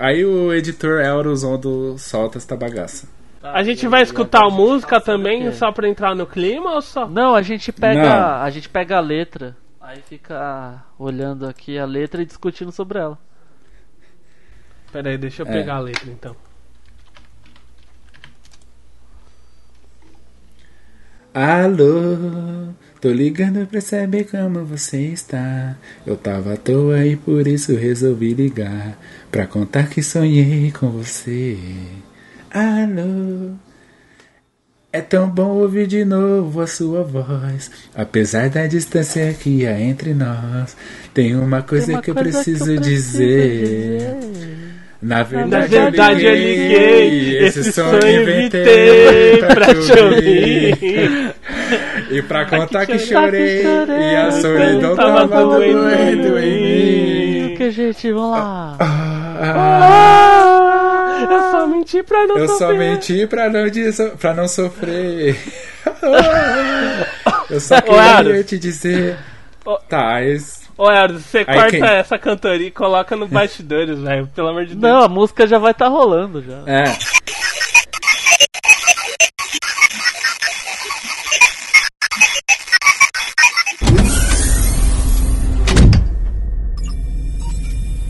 aí o editor Eurozondo solta esta bagaça. A gente vai escutar a música também só pra entrar no clima ou só? Não, a gente pega, Não. a gente pega a letra, aí fica olhando aqui a letra e discutindo sobre ela. Pera aí, deixa eu É. pegar a letra então. Alô, tô ligando pra saber como você está. Eu tava à toa e por isso resolvi ligar. Pra contar que sonhei com você. Alô. É tão bom ouvir de novo a sua voz. Apesar da distância que há entre nós, tem uma coisa Tem uma que eu coisa preciso que eu preciso dizer. dizer. Na verdade, verdade, eu eu liguei. Esse, esse sonho sonho inventei pra te ouvir. E pra contar que chorei, chorei, e a solidão tava tava doendo doendo em mim. que, gente? Vamos lá. Ah, Eu só menti pra não eu só sofrer. menti pra não, disso- pra não sofrer. Eu só queria Aros. te dizer. Ô. Tá, Ô, Erdo, você Aí corta quem? essa cantoria e coloca no bastidores, velho. Pelo amor de Deus. Não, a música já vai estar rolando já. é.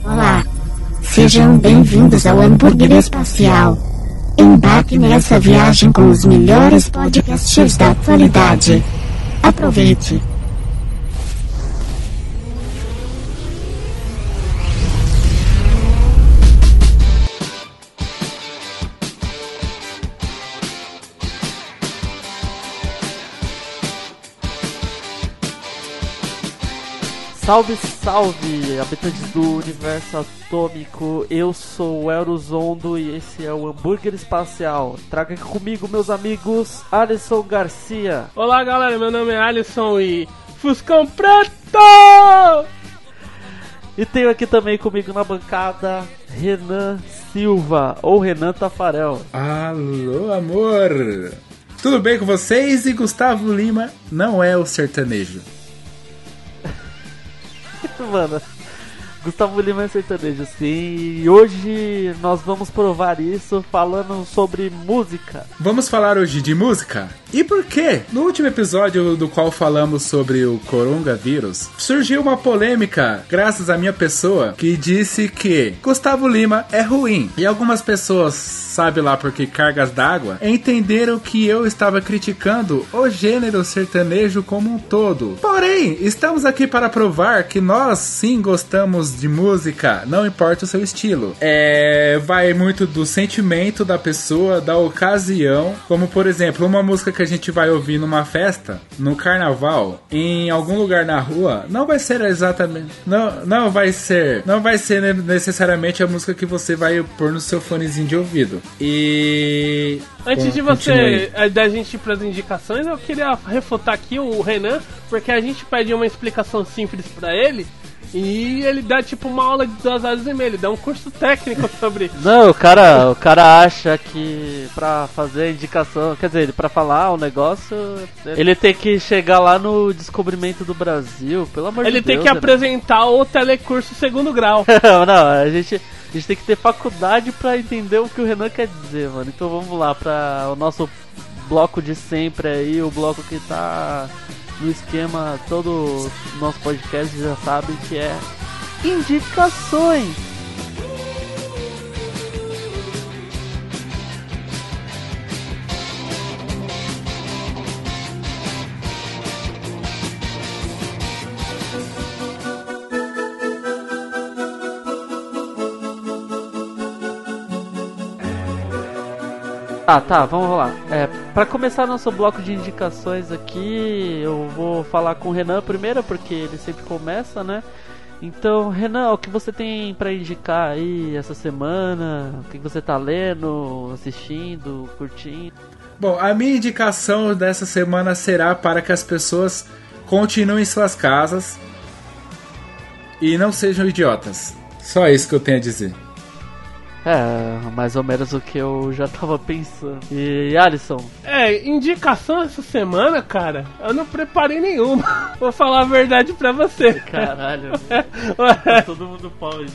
Olá! Sejam bem-vindos ao Hambúrguer Espacial. Embarque nessa viagem com os melhores podcasters da atualidade. Aproveite! Salve, salve, habitantes do universo atômico. Eu sou o Eurozondo e esse é o Hambúrguer Espacial. Traga aqui comigo, meus amigos, Alisson Garcia. Olá, galera. Meu nome é Alisson e... Fuscão Preto! E tenho aqui também comigo na bancada Renan Silva, ou Renan Tafarel. Alô, amor! Tudo bem com vocês? E Gustavo Lima não é o sertanejo. Mano, Gustavo Lima é sertanejo, sim. E hoje nós vamos provar isso falando sobre música. Vamos falar hoje de música? E por quê? No último episódio do qual falamos sobre o coronavírus, surgiu uma polêmica, graças à minha pessoa, que disse que Gustavo Lima é ruim. E algumas pessoas, sabe lá por que cargas d'água, entenderam que eu estava criticando o gênero sertanejo como um todo. Porém, estamos aqui para provar que nós sim gostamos de música, não importa o seu estilo. É, vai muito do sentimento da pessoa, da ocasião, como por exemplo, uma música que a gente vai ouvir numa festa, no carnaval, em algum lugar na rua, não vai ser exatamente, não, não vai ser, não vai ser ne- necessariamente a música que você vai pôr no seu fonezinho de ouvido. E Antes de continue. você, eh, da gente ir pras indicações, eu queria refutar aqui o Renan, porque a gente pede uma explicação simples pra ele e ele dá tipo uma aula de duas horas e meia, ele dá um curso técnico sobre. Não, o cara, o cara acha que pra fazer a indicação, quer dizer, pra falar o negócio, ele tem que chegar lá no descobrimento do Brasil, pelo amor Ele de tem Deus. que né? apresentar o telecurso segundo grau. Não, não, a gente, a gente tem que ter faculdade pra entender o que o Renan quer dizer, mano. Então vamos lá pra o nosso bloco de sempre aí, o bloco que tá no esquema, todo nosso podcast já sabe que é indicações. Tá, tá, vamos lá. É, para começar nosso bloco de indicações aqui, eu vou falar com o Renan primeiro, porque ele sempre começa, né? Então, Renan, o que você tem pra indicar aí essa semana? O que você tá lendo, assistindo, curtindo? Bom, a minha indicação dessa semana será para que as pessoas continuem em suas casas e não sejam idiotas. Só isso que eu tenho a dizer. É, mais ou menos o que eu já tava pensando. E Alisson? É, indicação essa semana, cara, eu não preparei nenhuma. Vou falar a verdade pra você. Caralho, tá todo mundo pode.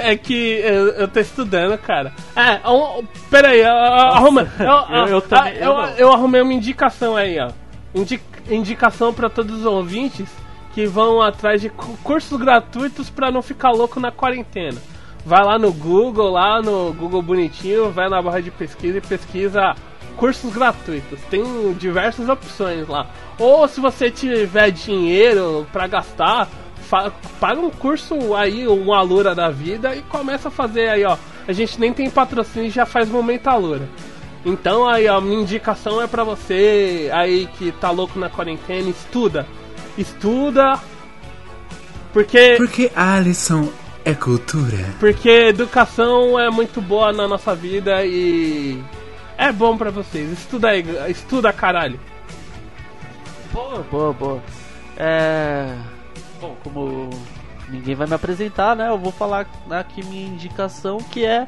É que eu, eu tô estudando, cara. É, um, peraí, eu, arruma, eu, eu, eu, também, eu, arrumei uma indicação aí, ó. Indi, indicação pra todos os ouvintes que vão atrás de cursos gratuitos pra não ficar louco na quarentena vai lá no Google, lá no Google bonitinho, vai na barra de pesquisa e pesquisa cursos gratuitos. Tem diversas opções lá. Ou se você tiver dinheiro para gastar, paga um curso aí, um Alura da vida e começa a fazer aí, ó. A gente nem tem patrocínio já faz momento Alura. Então aí, ó, minha indicação é para você aí que tá louco na quarentena, estuda. Estuda. Porque Porque Alisson é cultura. Porque educação é muito boa na nossa vida e é bom para vocês. Estuda aí, estuda caralho. Boa, boa, boa. É. Bom, como ninguém vai me apresentar, né? Eu vou falar aqui minha indicação que é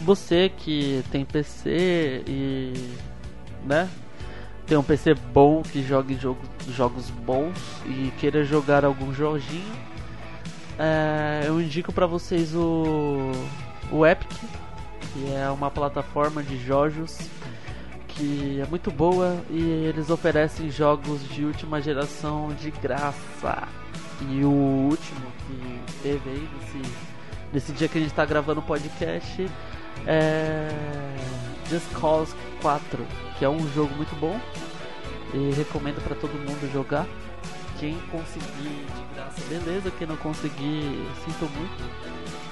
você que tem PC e. né? Tem um PC bom que jogue jogo, jogos bons e queira jogar algum joguinho é, eu indico para vocês o, o Epic, que é uma plataforma de jogos que é muito boa e eles oferecem jogos de última geração de graça. E o último que teve aí nesse, nesse dia que a gente está gravando o podcast é Just Cause 4, que é um jogo muito bom e recomendo para todo mundo jogar. Quem conseguir beleza, quem não conseguir, sinto muito.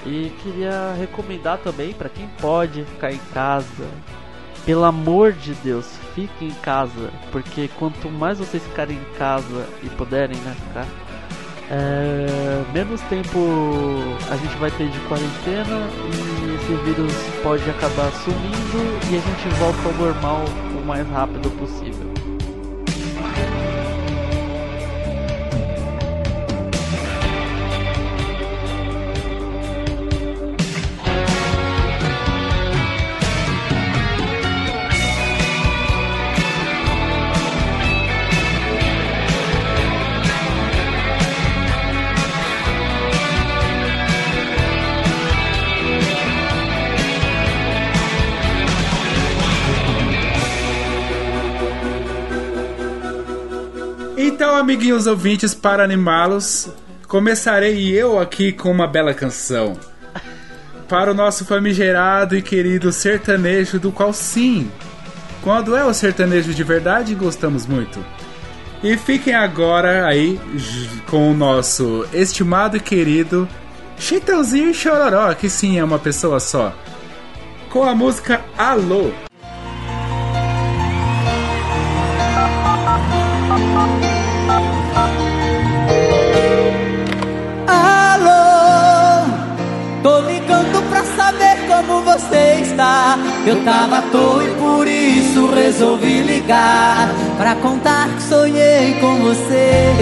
E queria recomendar também para quem pode ficar em casa. Pelo amor de Deus, fiquem em casa, porque quanto mais vocês ficarem em casa e puderem, né, ficar, é, menos tempo a gente vai ter de quarentena e esse vírus pode acabar sumindo e a gente volta ao normal o mais rápido possível. Amiguinhos ouvintes, para animá-los, começarei eu aqui com uma bela canção. Para o nosso famigerado e querido sertanejo, do qual sim, quando é o sertanejo de verdade, gostamos muito. E fiquem agora aí com o nosso estimado e querido Chitãozinho e Chororó, que sim é uma pessoa só. Com a música Alô. Ligar pra contar que sonhei com você.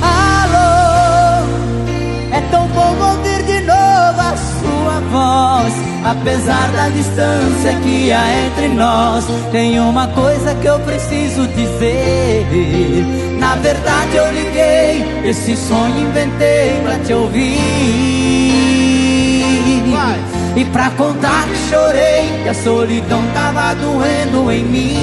Alô, é tão bom ouvir de novo a sua voz. Apesar da distância que há entre nós, tem uma coisa que eu preciso dizer. Na verdade, eu liguei, esse sonho inventei pra te ouvir. E pra contar que chorei, que a solidão tava doendo em mim.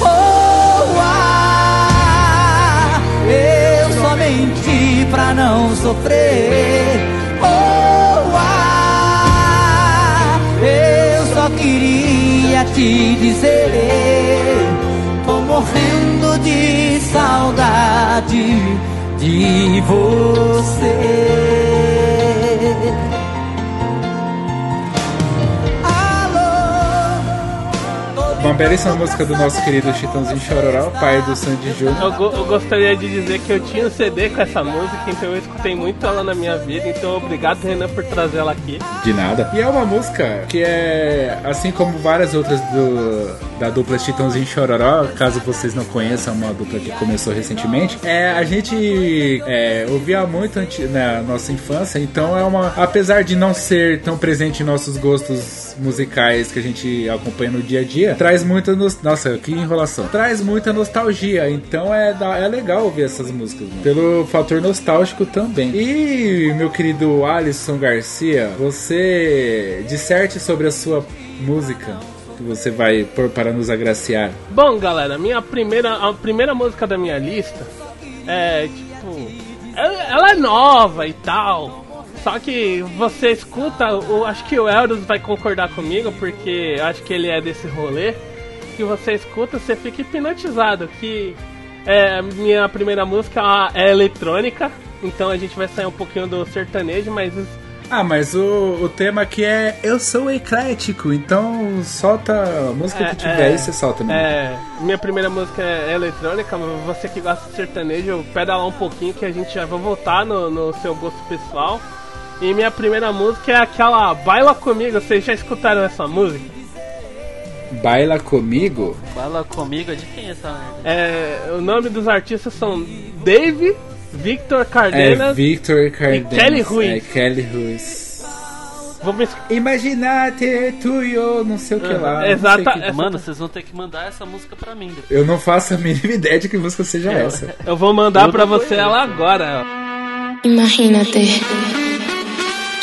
Oh, ah, eu só menti pra não sofrer. Oh, ah, eu só queria te dizer. Tô morrendo de saudade de você. Uma belíssima música do nosso querido Chitãozinho Chororó, pai do Sandy Júnior. Eu, go- eu gostaria de dizer que eu tinha um CD com essa música, então eu escutei muito ela na minha vida, então obrigado Renan por trazer ela aqui. De nada. E é uma música que é, assim como várias outras do, da dupla Chitãozinho Chororó, caso vocês não conheçam, uma dupla que começou recentemente, é, a gente é, ouvia muito na nossa infância, então é uma. Apesar de não ser tão presente em nossos gostos musicais que a gente acompanha no dia a dia, traz muita nos... Nossa, que enrolação. Traz muita nostalgia, então é, da- é legal ouvir essas músicas, né? pelo fator nostálgico também. E meu querido Alisson Garcia, você disserte sobre a sua música que você vai pôr para nos agraciar. Bom, galera, minha primeira, a primeira música da minha lista é tipo. Ela é nova e tal. Só que você escuta, eu acho que o Elders vai concordar comigo, porque eu acho que ele é desse rolê. Que você escuta, você fica hipnotizado. Que é, minha primeira música é eletrônica, então a gente vai sair um pouquinho do sertanejo, mas Ah, mas o, o tema aqui é Eu sou eclético, então solta a música É, que tiver é, aí, você solta mesmo. É, minha primeira música é eletrônica, você que gosta de sertanejo, peda lá um pouquinho que a gente já vai voltar no, no seu gosto pessoal. E minha primeira música é aquela Baila Comigo, vocês já escutaram essa música? Baila comigo? Fala comigo, é de quem é essa merda? É, o nome dos artistas são Dave, Victor É Cardenas. Victor Cardenas. Kelly Ruiz. É Kelly Ruiz. Vamos es- Imaginate tu e eu, não sei o que Uhum, lá. exata- sei que- Mano, vocês vão ter que mandar essa música pra mim depois. Eu não faço a mínima ideia de que música seja essa. eu vou mandar Eu pra você ela agora. ó. Imagínate,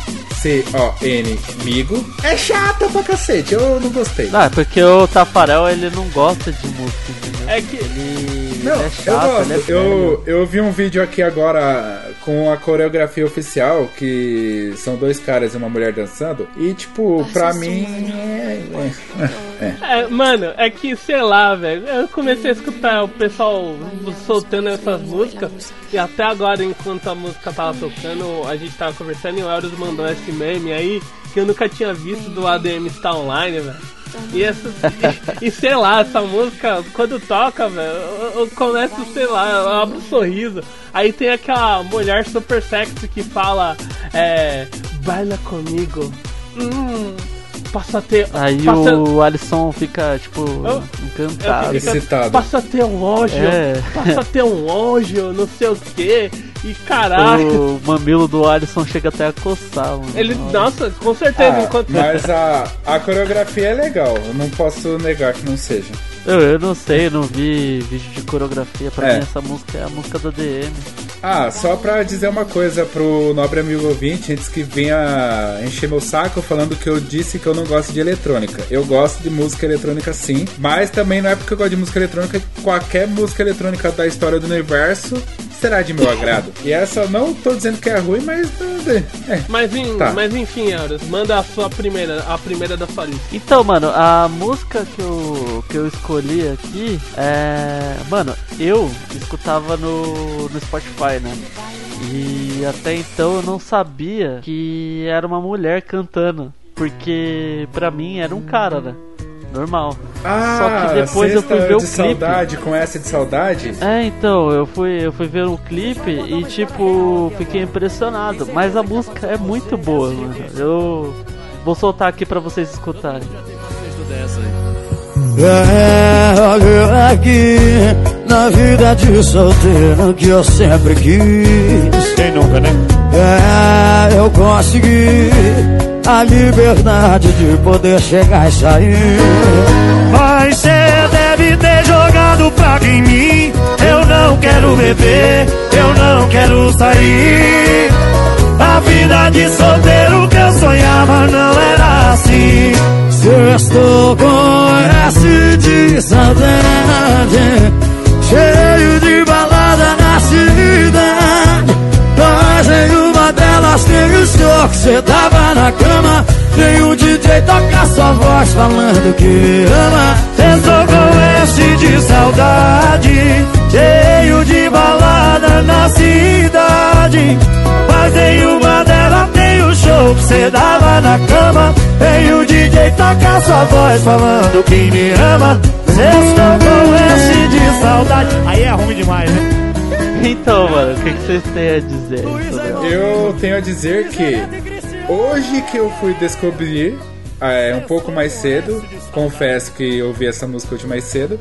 B-A-I-L-A-C-O-N migo. É chata pra cacete, eu não gostei. Não, é porque o Tafarel ele não gosta de música, entendeu? É que Ele, Não, ele é eu chato, gosto. ele é eu, eu vi um vídeo aqui agora com a coreografia oficial, que são dois caras e uma mulher dançando. E, tipo, pra mim. É, é, é. Mano, é que, sei lá, velho. Eu comecei a escutar o pessoal soltando essas músicas. E até agora, enquanto a música tava tocando, a gente tava conversando e o Eros mandou esse meme aí que eu nunca tinha visto do ADM Está Online, velho. E, essa, e, e sei lá, essa música, quando toca, velho, eu, eu começo, sei lá, eu abro um sorriso. Aí tem aquela mulher super sexy que fala, é. Baila comigo. Hum. Passa a ter. Aí passa, o Alisson fica, tipo, Eu- encantado. Esse- Excitado. Passa a ter um anjo, É. passa a ter um anjo, não sei o que. E caralho. O mamilo do Alisson chega até a coçar, mano. Ele, nossa, com certeza, Ah, enquanto. mas a, a coreografia é legal, eu não posso negar que não seja. Eu, eu não sei, eu não vi vídeo de coreografia. Pra É. mim, essa música é a música da DM. Ah, só pra dizer uma coisa pro nobre amigo ouvinte, antes que venha encher meu saco falando que eu disse que eu não gosto de eletrônica. Eu gosto de música eletrônica sim, mas também não é porque eu gosto de música eletrônica que qualquer música eletrônica da história do universo será de meu agrado. E essa eu não tô dizendo que é ruim, mas é. Mas, em- Tá. mas enfim, Euros, manda a sua primeira, a primeira da sua lista. Então, mano, a música que eu, que eu escolhi aqui é. Mano, eu escutava no, no Spotify, né? E até então eu não sabia que era uma mulher cantando. Porque pra mim era um cara, né? Normal. Ah, Só que depois eu fui ver o de clipe. saudade com essa de saudade. É, então, eu fui, eu fui ver o clipe e, tipo, fiquei impressionado. Mas a música é muito boa, mano. Eu vou soltar aqui pra vocês escutarem. É, olha aqui, na vida de solteiro que eu sempre quis. Quem nunca, né? É, eu consegui a liberdade de poder chegar e sair. Mas cê deve ter jogado praga em mim. Eu não quero beber, eu não quero sair. A vida de solteiro que eu sonhava não era assim. Se eu estou com S de saudade, cheio de balada na cidade. Mas em uma delas tem o senhor que cê tava na cama. Tem o DJ tocar sua voz falando que ama. Estou com esse de saudade, cheio de balada na cidade. Mas em uma delas tem o show que cê dava na cama. Tem o DJ tocar sua voz falando que me ama. Estou com esse de saudade. Aí é ruim demais, né? Então, mano, o que, que vocês têm a dizer sobre? Eu tenho a dizer que hoje que eu fui descobrir, é, um pouco mais cedo, confesso que eu ouvi essa música hoje mais cedo,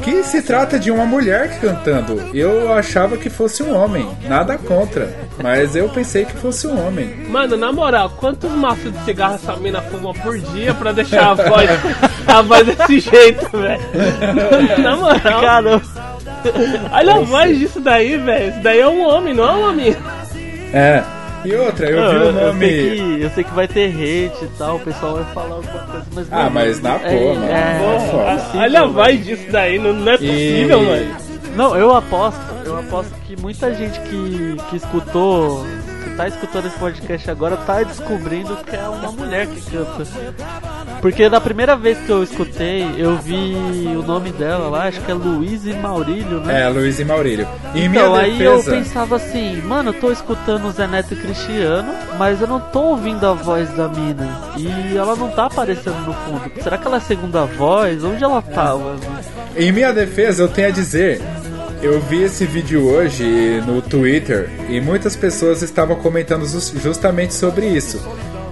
que se trata de uma mulher cantando. Eu achava que fosse um homem, nada contra, mas eu pensei que fosse um homem. Mano, na moral, quantos maços de cigarro essa mina fuma por dia pra deixar a voz, a voz desse jeito, velho? Na moral, Caramba, olha a voz disso daí, velho. Isso daí é um homem, não é um homem. É. E outra, eu vi o eu, nome. sei que, eu sei que vai ter hate e tal, o pessoal vai falar alguma coisa, mas. Ah, mano, mas na é, boa, mano. é, Porra, é possível, Olha a mano. voz disso daí, não, não é possível, E- mano. Não, eu aposto, eu aposto que muita gente que, que escutou, tá escutando esse podcast agora, tá descobrindo que é uma mulher que canta. Porque da primeira vez que eu escutei, eu vi o nome dela lá, acho que é Luísa Maurílio, né? É, Luiz e Maurílio. Em Então, aí eu defesa, pensava assim, mano, eu tô escutando o Zé Neto e Cristiano, mas eu não tô ouvindo a voz da mina. E ela não tá aparecendo no fundo. Será que ela é segunda voz? Onde ela tá, mano? em minha defesa, eu tenho a dizer. Eu vi esse vídeo hoje no Twitter e muitas pessoas estavam comentando jus- justamente sobre isso.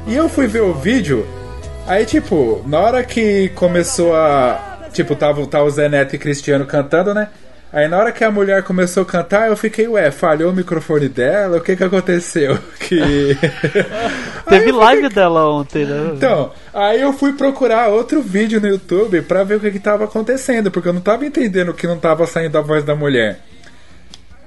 E eu fui ver o vídeo, aí tipo, na hora que começou a. Tipo, tava, tava o Zé Neto e Cristiano cantando, né? Aí na hora que a mulher começou a cantar, eu fiquei, ué, falhou o microfone dela? O que que aconteceu? Que. Teve live dela ontem, né? Então, aí eu fui procurar outro vídeo no YouTube pra ver o que que tava acontecendo, porque eu não tava entendendo que não tava saindo a voz da mulher.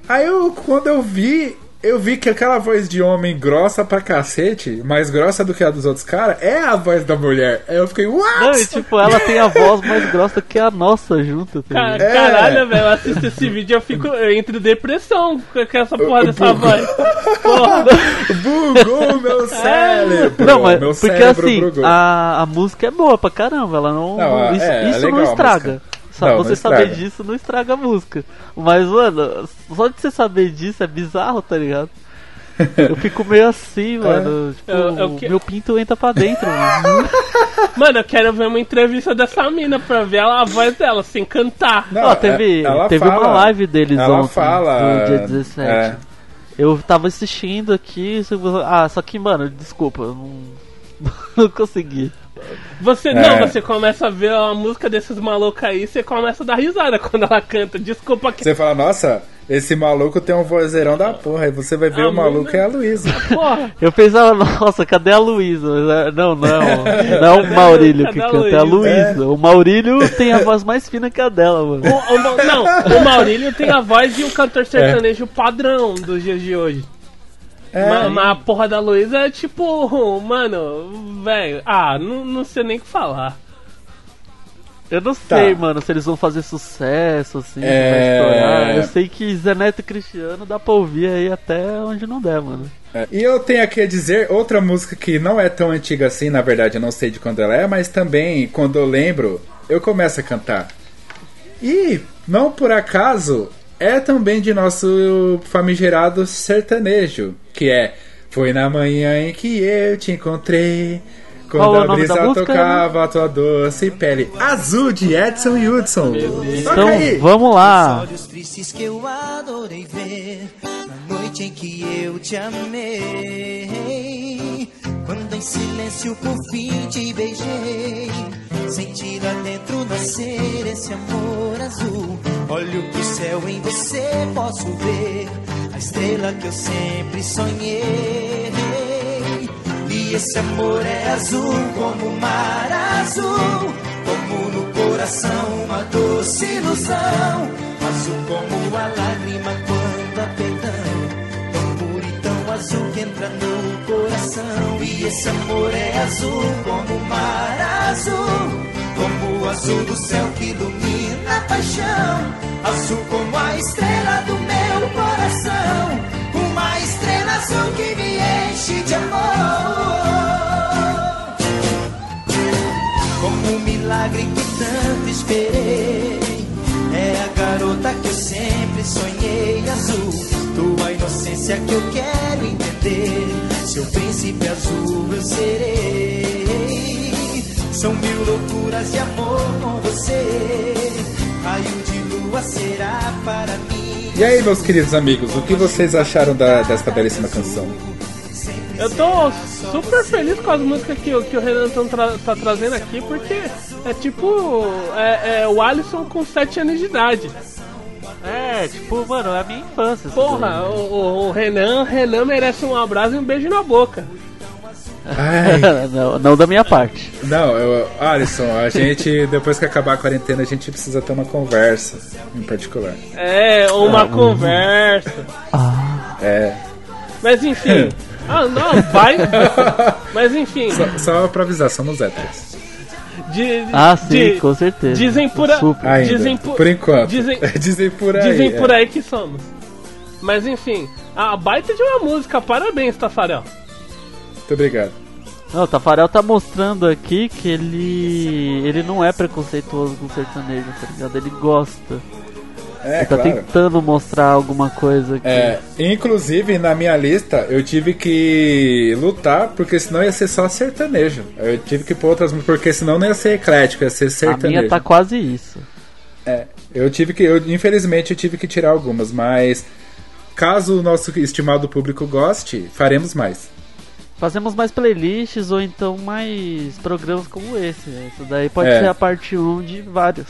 Aí eu, quando eu vi, eu vi que aquela voz de homem grossa pra cacete, mais grossa do que a dos outros caras, é a voz da mulher. Aí eu fiquei, what? Não, e tipo, ela tem a voz mais grossa que a nossa junto, tá Ca- ligado? É. Caralho, velho, eu assisto esse vídeo e eu fico eu entro em depressão com essa porra dessa voz. Porra. Bugou meu cérebro. Não, mas meu porque cérebro assim, bugou. a, a música é boa pra caramba, ela não. Não, isso é, é isso legal não a estraga. Só Não, não você saber estraga. disso não estraga a música. Mas, mano, só de você saber disso é bizarro, tá ligado? Eu fico meio assim, mano. Tipo, Eu- eu que- meu pinto entra pra dentro, mano. Mano, eu quero ver uma entrevista dessa mina pra ver a voz dela sem cantar. Não, Ó, teve, é- ela teve fala- uma live deles ela ontem, fala, do dia 17. é. Eu tava assistindo aqui, ah, só que, mano, desculpa, eu não, não consegui. Você É. não, você começa a ver a música desses malucos aí, você começa a dar risada quando ela canta. Desculpa que Você fala, nossa, esse maluco tem um vozeirão da porra. Aí você vai ver Ah, o maluco é a Luísa. Eu pensava, nossa, cadê a Luísa? É, Não, não, não é o Maurílio que a canta, é a Luísa? Luísa. O Maurílio tem a voz mais fina que a dela, mano. O, o não, o Maurílio tem a voz de um cantor sertanejo padrão dos dias de hoje. É, Mas, mas a porra da Luísa é tipo, mano, velho, ah, não, não sei nem o que falar. Eu não Tá. sei, mano, se eles vão fazer sucesso, assim, se É. Eu sei que Zé Neto e Cristiano dá pra ouvir aí até onde não der, mano. É. E eu tenho aqui a dizer outra música que não é tão antiga assim, na verdade eu não sei de quando ela é, mas também quando eu lembro, eu começo a cantar. E, não por acaso, é também de nosso famigerado sertanejo, que é Foi na manhã em que eu te encontrei, Quando Qual é a brisa da música? tocava a tua doce pele azul de Edson Hudson. Toca Então, aí. vamos lá. Olhos tristes que eu adorei ver Na noite em que eu te amei Quando em silêncio por fim te beijei Senti lá dentro nascer esse amor azul. Olho pro céu em você posso ver. A estrela que eu sempre sonhei. E esse amor é azul como o mar azul, como no coração uma doce ilusão, azul como a lágrima azul que entra no coração. E esse amor é azul como o mar azul, como o azul do céu que ilumina a paixão, azul como a estrela do meu coração, uma estrela azul que me enche de amor. Como um milagre que tanto esperei. É a garota que eu sempre sonhei azul. Tua inocência que eu quero entender. Seu príncipe azul eu serei. São mil loucuras de amor com você. Raio de lua será para mim. E aí, meus queridos amigos, o que vocês acharam da, desta belíssima canção? Eu tô super feliz com as músicas que, o- que o Renan tão tra- tá trazendo aqui, porque é tipo é, é o Alisson com 7 anos de idade. É, tipo, mano, é a minha infância. isso Porra, o, o- o Renan, Renan merece um abraço e um beijo na boca. Não, não da minha parte. não, eu, Alisson, a gente, depois que acabar a quarentena, a gente precisa ter uma conversa, em particular. É, uma conversa. É, Mas enfim. Ah, não, vai. Mas enfim. só, só pra avisar, somos héteros. De- Ah, sim, de- com certeza. Dizem por, a- Super. Ainda, dizem por, por enquanto. Dizem, Dizem por aí. dizem por é. aí que somos. Mas enfim, a baita de uma música, parabéns, Tafarel. Muito obrigado. Não, o Tafarel tá mostrando aqui que ele. ele não é preconceituoso com sertanejo, tá ligado? Ele gosta. É, ele tá claro. tentando mostrar alguma coisa aqui. É, inclusive na minha lista eu tive que lutar porque senão ia ser só sertanejo. Eu tive que pôr outras porque senão não ia ser eclético, ia ser a sertanejo. minha tá quase isso. É, eu tive que, eu, infelizmente eu tive que tirar algumas, mas caso o nosso estimado público goste, faremos mais. Fazemos mais playlists ou então mais programas como esse. Isso daí pode É. ser a parte 1 de vários.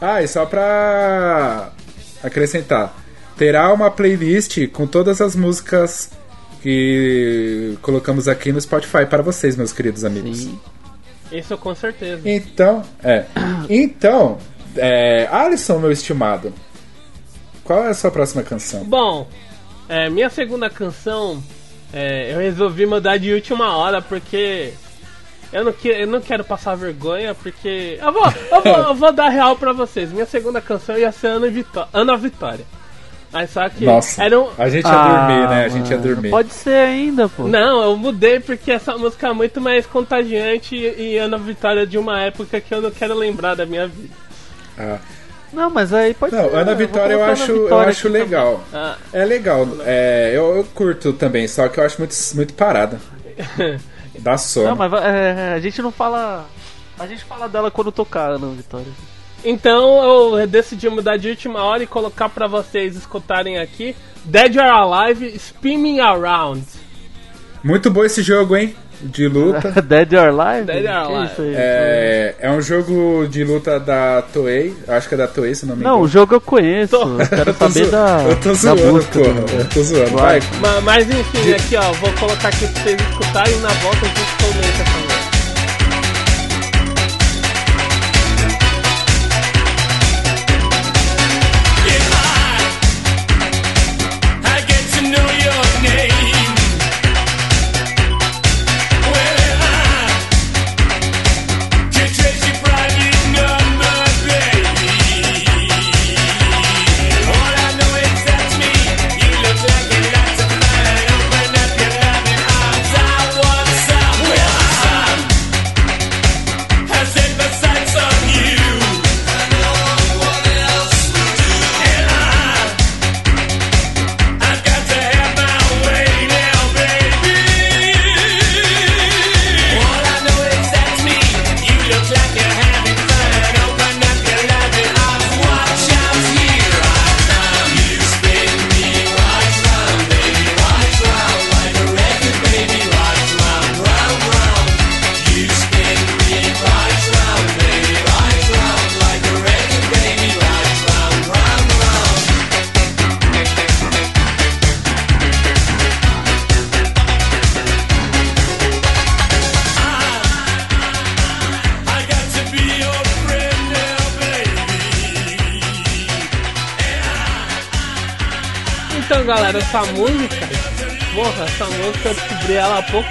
Ah, e só pra acrescentar, terá uma playlist com todas as músicas que colocamos aqui no Spotify para vocês, meus queridos amigos. Sim. Isso com certeza. Então, é. Então, é, Alisson, meu estimado, qual é a sua próxima canção? Bom, é, minha segunda canção, é, eu resolvi mudar de última hora porque eu não, que, eu não quero passar vergonha, porque. Eu vou, eu vou, eu vou dar real pra vocês. Minha segunda canção ia ser Ana, Vitó Ana Vitória. Aí só que. Nossa, Era um, a gente ia Ah, dormir, né? A gente ia mano, dormir. Pode ser ainda, pô. Não, eu mudei porque essa música é muito mais contagiante e, e Ana Vitória de uma época que eu não quero lembrar da minha vida. Ah. Não, mas aí pode Não, ser. Ana Vitória eu colocar acho, Ana eu Vitória acho legal. Ah, É legal, é, eu, eu curto também, só que eu acho muito, muito parada. Dá sono. Não, mas é, a gente não fala. A gente fala dela quando tocar Ana Vitória. Então eu decidi mudar de última hora e colocar pra vocês escutarem aqui Dead or Alive Spinning Around. Muito bom esse jogo, hein? De luta. Dead or Alive? Dead or Alive. isso aí? É, é um jogo de luta da Toei. Acho que é da Toei, se não me Não, engano. o jogo eu conheço. Tô- Eu quero Eu tô saber zo- da, eu tô da zoando, música. porra. Eu tô zoando. Vai. Vai. Ma- Mas enfim, De- aqui ó, vou colocar aqui pra vocês escutarem e na volta a gente comenta também.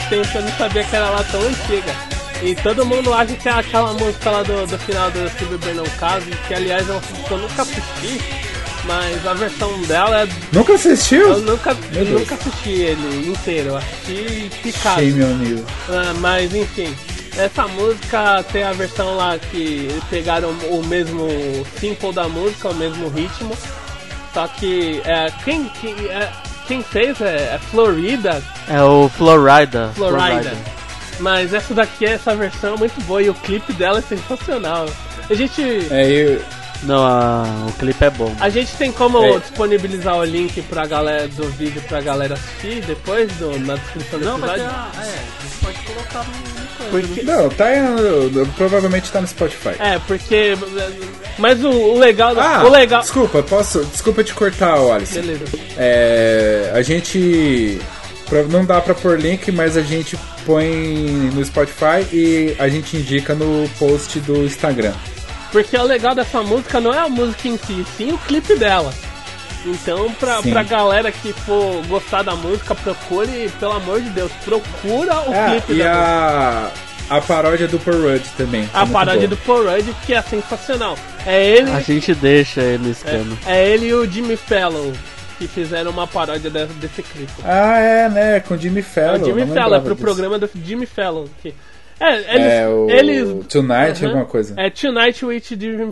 Tempo, eu não sabia que era lá tão antiga. E todo mundo acha que é aquela música lá do, do final do Se Beber Não Caso, que aliás é uma música que eu nunca assisti, mas a versão dela é. Nunca assistiu? Eu nunca, Meu nunca assisti ele inteiro, eu assisti picado. Shame on you. Ah, mas enfim, essa música tem a versão lá que eles pegaram o mesmo simple da música, o mesmo ritmo. Só que é, quem, quem, é, quem fez é, é Florida, É o Florida. Florida. Mas essa daqui, essa versão é muito boa e o clipe dela é sensacional. A gente, É, eu, Não, a- o clipe é bom. a gente tem como É. disponibilizar o link pra galera do vídeo pra galera assistir depois do, na descrição do Não, episódio. ter. a- É, a gente pode colocar no. Porque, não, tá no- provavelmente tá no Spotify. é, porque. Mas o, o legal. Ah, o legal. desculpa, posso. Desculpa te cortar, Wallace. Beleza. É, a gente. Pra- Não dá pra pôr link, mas a gente põe no Spotify e a gente indica no post do Instagram. Porque o legal dessa música não é a música em si, sim o clipe dela. Então, pra, Sim. pra galera que for gostar da música, procure, pelo amor de Deus, procura o Ah, clipe e da música. a, a paródia do Paul Rudd também. tá A muito paródia boa. do Paul Rudd, que é sensacional. É ele, A gente deixa ele no escano. é, é ele e o Jimmy Fallon que fizeram uma paródia de- desse clipe. Ah, é, né? Com Jimmy É Fallon. o Jimmy Fallon, é pro disso. programa do Jimmy Fallon. Que, é, eles, É, o eles Tonight, Aham. alguma coisa. É Tonight with Jimmy,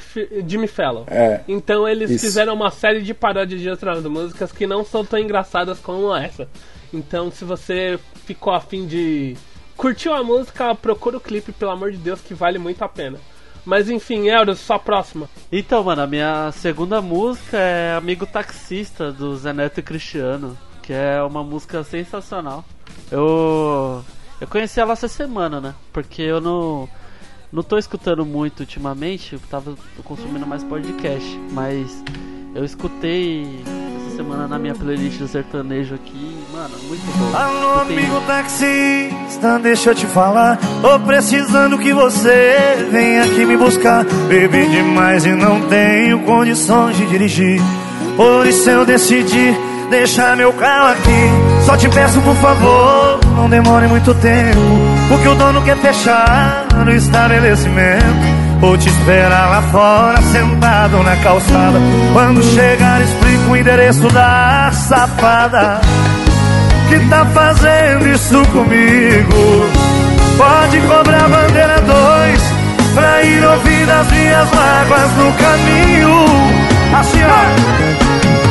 Jimmy Fallon. É. Então eles Isso. fizeram uma série de paródias de outras músicas que não são tão engraçadas como essa. Então se você ficou afim de. Curtiu a música, procura o clipe, pelo amor de Deus, que vale muito a pena. Mas enfim, Euros, só a próxima. Então, mano, a minha segunda música é Amigo Taxista, do Zé Neto e Cristiano, que é uma música sensacional. Eu eu conheci ela essa semana, né? Porque eu não não tô escutando muito ultimamente, eu tava consumindo mais podcast, mas eu escutei essa semana na minha playlist do sertanejo aqui, mano, muito bom. Alô, amigo taxista, deixa eu te falar. Tô precisando que você venha aqui me buscar. Bebi demais e não tenho condições de dirigir. Por isso eu decidi deixar meu carro aqui. Só te peço, por favor, não demore muito tempo. Porque o dono quer fechar o estabelecimento. Vou te esperar lá fora, sentado na calçada. Quando chegar, explico o endereço da safada que tá fazendo isso comigo. Pode cobrar bandeira dois pra ir ouvir as minhas mágoas no caminho. Assim, ó.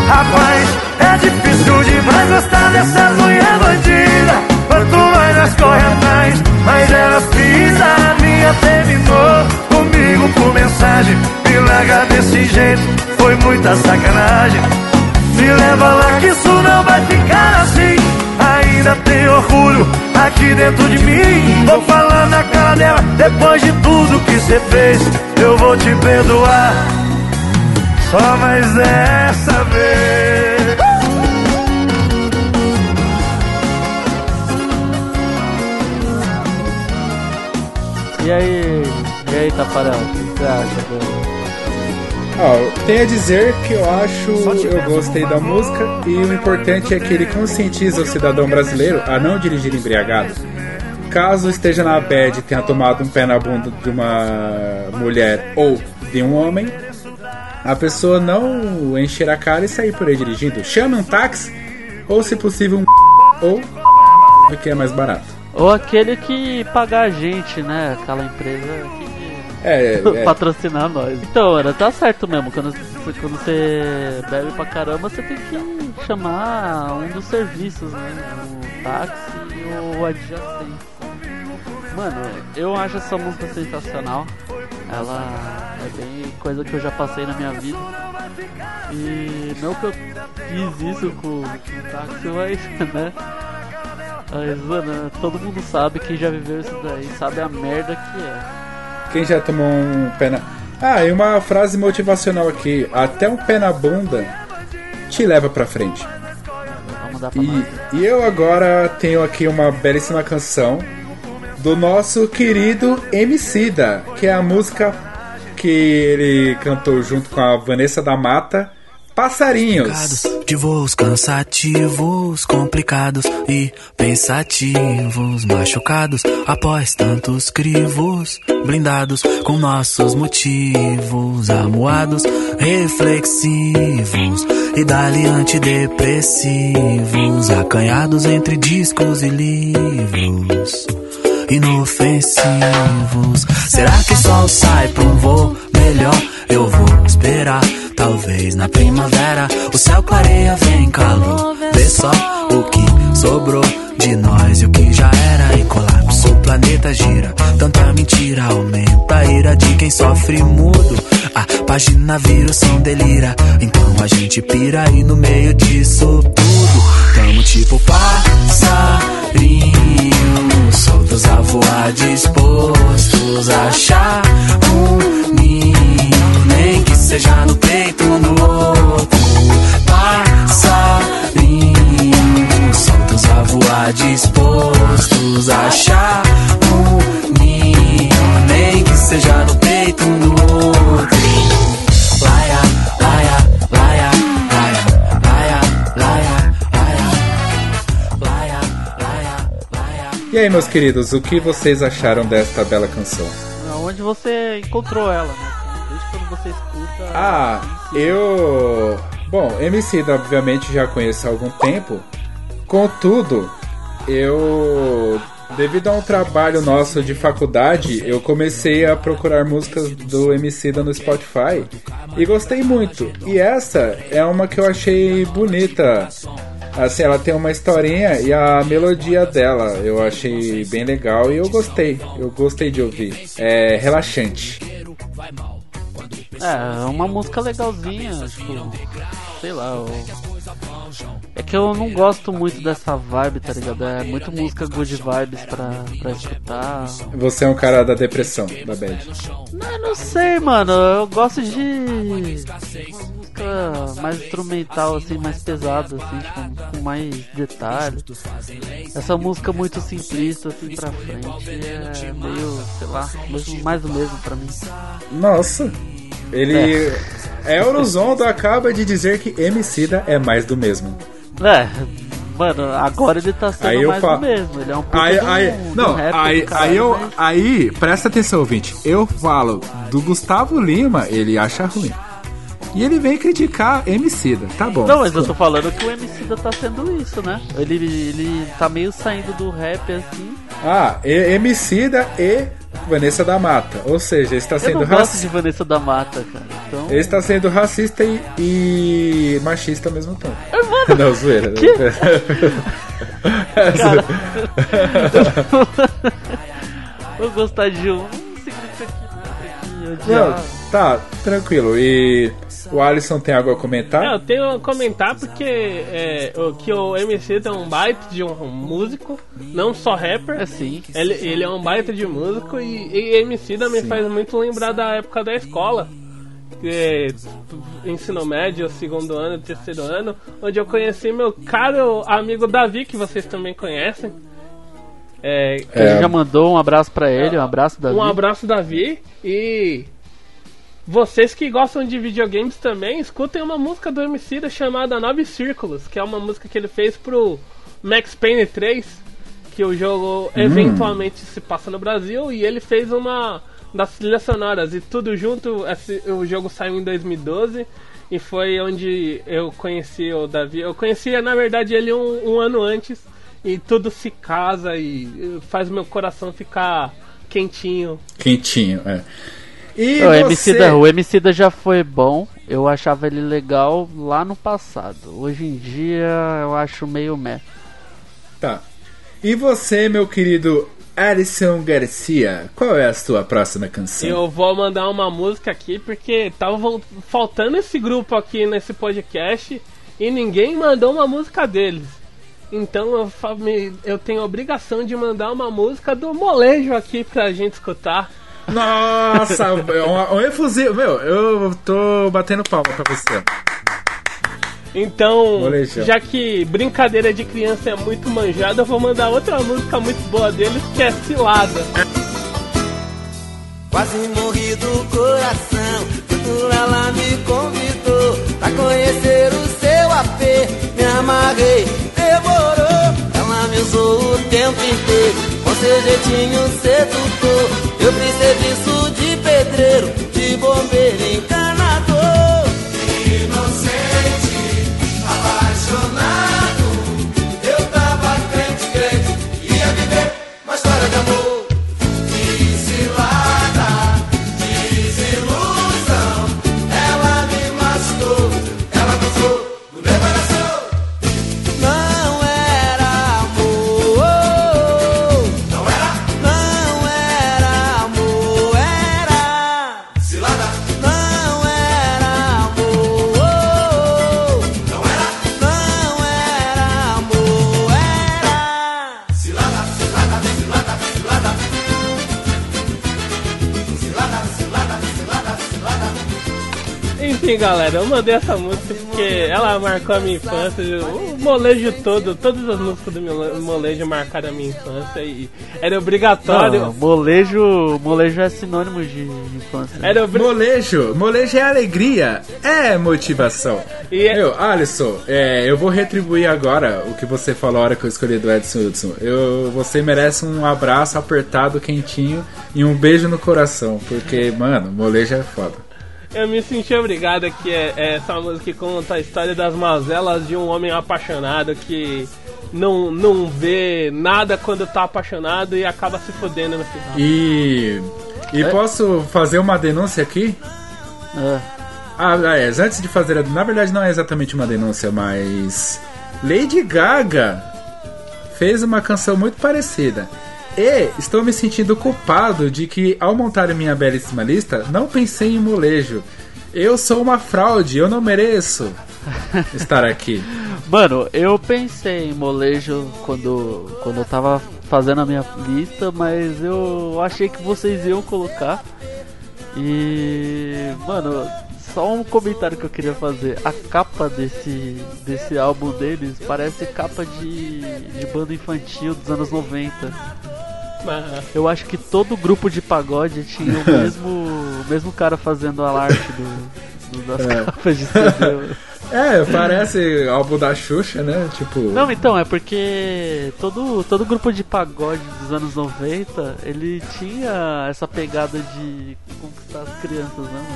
Rapaz, é difícil demais gostar dessas mulher bandida. Quanto mais nós corre atrás, mais elas pisam. A minha terminou comigo por mensagem. Me larga desse jeito, foi muita sacanagem. Me leva lá que isso não vai ficar assim. Ainda tem orgulho aqui dentro de mim. Vou falar na cara dela, depois de tudo que você fez, eu vou te perdoar. Só mais dessa vez. E aí, e aí, Taparel, o que você acha do Ó, tenho a dizer que eu acho, eu gostei da música e o importante é que ele conscientiza o cidadão brasileiro a não dirigir embriagado. Caso esteja na bad e tenha tomado um pé na bunda de uma mulher ou de um homem, a pessoa não encher a cara e sair por aí dirigindo. Chame um táxi ou, se possível, um ou que é mais barato. Ou aquele que pagar a gente, né? Aquela empresa que É, é. patrocinar nós. Então, mano, tá certo mesmo. Quando, você- quando você bebe pra caramba, você tem que chamar um dos serviços, né? O táxi ou o adjacente. Mano, eu acho essa música sensacional. Ela é bem coisa que eu já passei na minha vida. E não que eu fiz isso com, com o táxi, mas, né? Mas, mano, todo mundo sabe, quem já viveu isso daí sabe a merda que é. Quem já tomou um pé na. Ah, e uma frase motivacional aqui: até um pé na bunda te leva pra frente. E, e eu agora tenho aqui uma belíssima canção do nosso querido Emicida, que é a música que ele cantou junto com a Vanessa da Mata Passarinhos. De voos cansativos, complicados e pensativos, machucados após tantos crivos, blindados com nossos motivos, amuados, reflexivos e dali antidepressivos, acanhados entre discos e livros. Inofensivos. Será que o sol sai pra um voo melhor? Eu vou esperar. Talvez na primavera o céu clareia, vem calor. Vê só o que sobrou de nós e o que já era. E colapso, o planeta gira. Tanta mentira aumenta a ira de quem sofre mudo. A página vira o som delira. Então a gente pira e no meio disso tudo. Tamo tipo passarinho, soltos a voar, dispostos a achar um ninho, nem que seja no peito ou no outro. Passarinho, soltos a voar, dispostos a achar um ninho, nem que seja no peito ou no outro. Laia, laia, laia, laia, laia, laia, laia, laia, laia, laia. E aí, meus queridos, o que vocês acharam desta bela canção? Onde você encontrou ela, né? Ah, eu. Bom, MC obviamente já conheço há algum tempo. Contudo, eu. Devido a um trabalho nosso de faculdade, eu comecei a procurar músicas do MC no Spotify e gostei muito. E essa é uma que eu achei bonita. Assim, ela tem uma historinha e a melodia dela eu achei bem legal e eu gostei. Eu gostei de ouvir. É relaxante. É, é uma música legalzinha, tipo, sei lá, eu... é que eu não gosto muito dessa vibe, tá ligado? É muito música good vibes pra, pra escutar. Você é um cara da depressão, da bad. Não, não sei, mano, eu gosto de música mais instrumental, assim, mais pesada, assim, tipo, com mais detalhes. Essa música muito simplista, assim, pra frente, é meio, sei lá, mais do mesmo pra mim. Nossa, ele. Eurozondo acaba de dizer que Emicida é mais do mesmo. É, mano, agora ele tá sendo Aí eu mais falo- do mesmo. Ele é um puta Aí, do- aí, do não, rap aí, aí, eu, mas- aí, presta atenção, ouvinte. Eu falo do Gustavo Lima, ele acha ruim. E ele vem criticar Emicida, tá bom. Não, mas eu tô falando que o MC tá sendo isso, né? Ele, ele tá meio saindo do rap assim. Ah, e- Emicida e Vanessa da Mata. Ou seja, ele está sendo racista. de Vanessa da Mata, cara. Então. Ele está sendo racista e, e machista ao mesmo tempo. Não, zoeira. É zoeira. Eu gostar de um. Não que, que odiar. tá, tranquilo. E o Alisson tem algo a comentar? É, eu tenho a comentar porque é, o, que o MC é um baita de um músico, não só rapper. É sim. Ele, ele é um baita de músico e, e MC me faz muito lembrar da época da escola. É, ensino médio, segundo ano, terceiro ano, onde eu conheci meu caro amigo Davi, que vocês também conhecem. É, A gente já mandou um abraço pra ele, um abraço da um abraço, Davi. E vocês que gostam de videogames também, escutem uma música do Emicida chamada Nove Círculos, que é uma música que ele fez pro Max Payne 3, que o jogo eventualmente se passa no Brasil, e ele fez uma das trilhas sonoras. E tudo junto, esse- o jogo saiu em 2012. E foi onde eu conheci o Davi. Eu conhecia, na verdade, ele um, um ano antes. E tudo se casa e faz meu coração ficar quentinho. Quentinho, é. E O você... MC, da, o MC da já foi bom, eu achava ele legal lá no passado. Hoje em dia eu acho meio meh. Tá. E você, meu querido Alisson Garcia, qual é a sua próxima canção? Eu vou mandar uma música aqui porque tava vol- faltando esse grupo aqui nesse podcast e ninguém mandou uma música deles. Então eu tenho a obrigação de mandar uma música do molejo aqui pra gente escutar. Nossa, um, um efusivo. Meu, eu tô batendo palma pra você. Então, Molejão. já que brincadeira de criança é muito manjada, eu vou mandar outra música muito boa deles que é Cilada. Quase morri do coração Quando ela me convidou Pra conhecer amarrei, demorou. Ela me usou o tempo inteiro, com seu jeitinho sedutor. Eu mandei essa música porque ela marcou a minha infância. O molejo todo, todas as músicas do meu molejo marcaram a minha infância e era obrigatório. Não, molejo, molejo é sinônimo de infância. né? Era obri... Molejo, molejo é alegria, é motivação. E é- Meu, Alisson, é, eu vou retribuir agora o que você falou a hora que eu escolhi do Edson Hudson. Eu, você merece um abraço apertado, quentinho e um beijo no coração, porque, mano, molejo é foda. Eu me senti obrigado que é, é essa música que conta a história das mazelas de um homem apaixonado que não, não vê nada quando tá apaixonado e acaba se fodendo no final. E. E posso fazer uma denúncia aqui? É. Ah, é, antes de fazer. a- Na verdade, não é exatamente uma denúncia, mas. Lady Gaga fez uma canção muito parecida. E estou me sentindo culpado de que, ao montar minha belíssima lista, não pensei em molejo. Eu sou uma fraude, eu não mereço estar aqui. Mano, eu pensei em molejo quando, quando eu tava fazendo a minha lista, mas eu achei que vocês iam colocar. E. Mano, só um comentário que eu queria fazer. A capa desse, desse álbum deles parece capa de, de banda infantil dos anos 90. Eu acho que todo grupo de pagode tinha o mesmo, o mesmo cara fazendo a arte do, do- das É. capas de CD. É, parece álbum da Xuxa, né? Tipo. Não, então, é porque todo, todo grupo de pagode dos anos 90, ele tinha essa pegada de conquistar as crianças, né,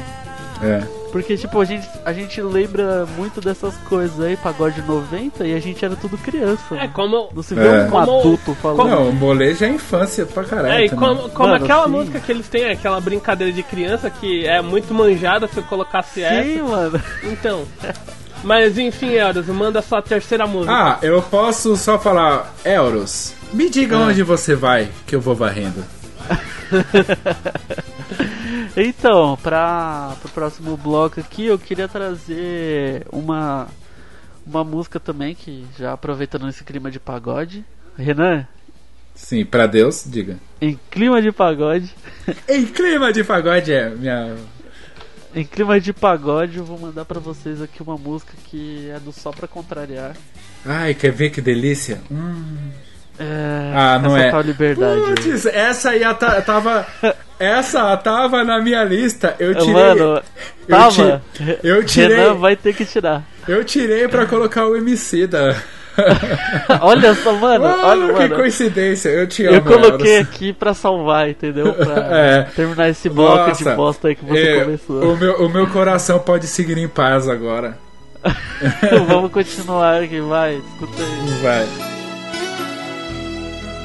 mano? É. Porque, tipo, a gente, a gente lembra muito dessas coisas aí, pagode 90, e a gente era tudo criança. É como. Não se vê É. um Como- adulto falando. Não, o molejo é infância pra caralho. É, e também. como, como Mano, aquela sim. música que eles têm, aquela brincadeira de criança que é muito manjada se eu colocasse essa. Sim, mano. Então. Mas enfim, Euros, manda sua terceira música. Ah, eu posso só falar, Euros, me diga onde você vai, que eu vou varrendo. Então, para o próximo bloco aqui, eu queria trazer uma, uma música também, que já aproveitando esse clima de pagode. Renan, Sim, pra Deus, diga. em clima de pagode, Em clima de pagode é minha. em clima de pagode, eu vou mandar pra vocês aqui uma música que é do Só Pra Contrariar. Ai, quer ver que delícia? Hum. É, Ah, não essa é. tal liberdade. aí. Putz, essa aí ta- tava. Essa tava na minha lista. Eu tirei. Mano, eu, tava. ti- eu tirei. Renan vai ter que tirar. Eu tirei pra colocar o MC da. olha só, mano, Ah, olha, que mano. coincidência, eu te amo. Eu coloquei aqui pra salvar, entendeu? Pra É. terminar esse bloco de Nossa, bosta aí que você é, começou. O meu, o meu coração pode seguir em paz agora. Vamos continuar aqui, vai, escuta aí. Vai.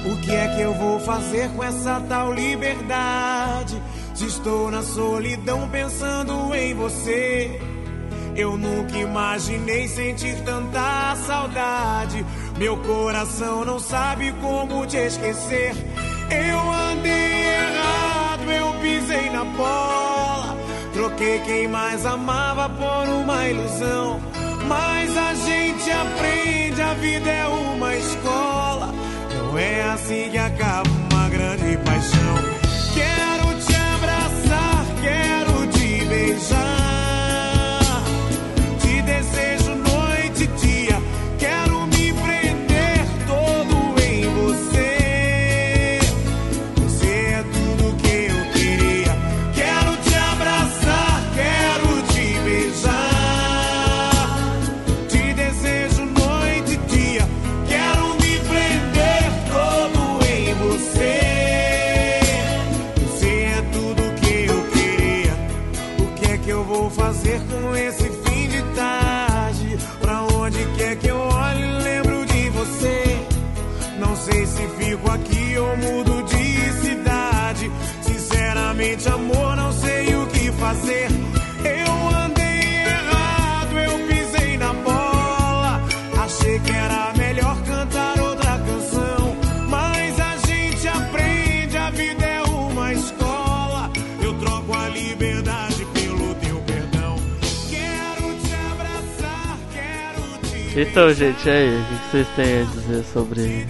O que é que eu vou fazer com essa tal liberdade? Se estou na solidão pensando em você. Eu nunca imaginei sentir tanta saudade. Meu coração não sabe como te esquecer. Eu andei errado, eu pisei na bola. Troquei quem mais amava por uma ilusão. Mas a gente aprende, a vida é uma é assim que acaba uma grande paixão. Então, gente, aí, o que vocês têm a dizer sobre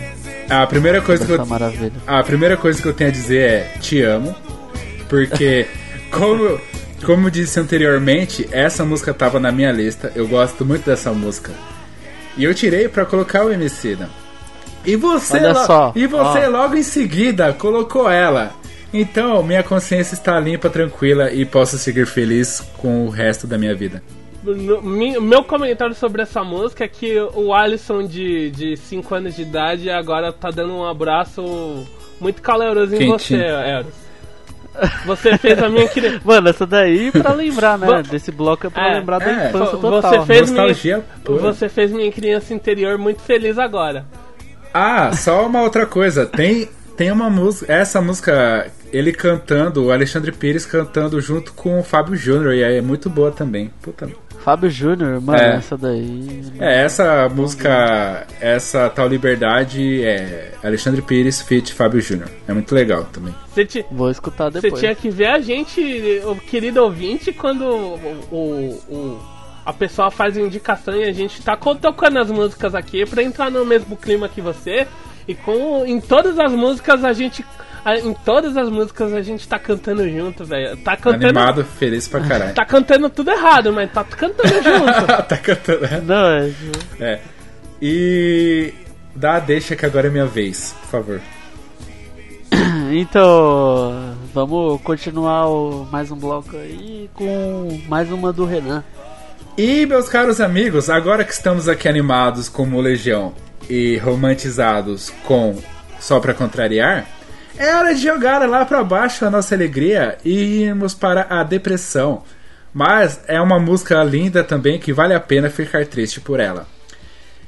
A primeira coisa que essa eu maravilha? A primeira coisa que eu tenho a dizer é te amo. Porque, como, como eu disse anteriormente, essa música tava na minha lista. Eu gosto muito dessa música. E eu tirei pra colocar o Emicida. E você, e você ó. logo em seguida colocou ela. Então, minha consciência está limpa, tranquila e posso seguir feliz com o resto da minha vida. Meu comentário sobre essa música é que o Alisson de 5 anos de idade agora tá dando um abraço muito caloroso em Quentinho. você, Eros. Você fez a minha criança. Mano, essa daí pra lembrar, né? Desse bloco é pra É, lembrar da é, infância total. Você fez, minha, Nostalgia pura. você fez minha criança interior muito feliz agora. Ah, só uma outra coisa. Tem, tem uma música. Essa música, ele cantando, o Alexandre Pires cantando junto com o Fábio Júnior, e é muito boa também. Puta. Fábio Júnior, mano, É. essa daí. É, essa música, essa tal liberdade é Alexandre Pires feat Fábio Júnior. É muito legal também. Você, ti- Vou escutar você depois. tinha que ver a gente, o querido ouvinte, quando o, o- o- a pessoa faz indicação e a gente tá tocando as músicas aqui pra entrar no mesmo clima que você. E com, em todas as músicas a gente. Em todas as músicas a gente tá cantando junto, velho. Tá cantando. Animado, feliz pra caralho. Tá cantando tudo errado, mas tá cantando junto. tá cantando. Não, é. É. E. Dá a deixa que agora é minha vez, por favor. Então, vamos continuar o, mais um bloco aí com mais uma do Renan. E, meus caros amigos, agora que estamos aqui animados como Legião e romantizados com Só Pra Contrariar, é hora de jogar lá pra baixo a nossa alegria e irmos para a depressão. Mas é uma música linda também que vale a pena ficar triste por ela.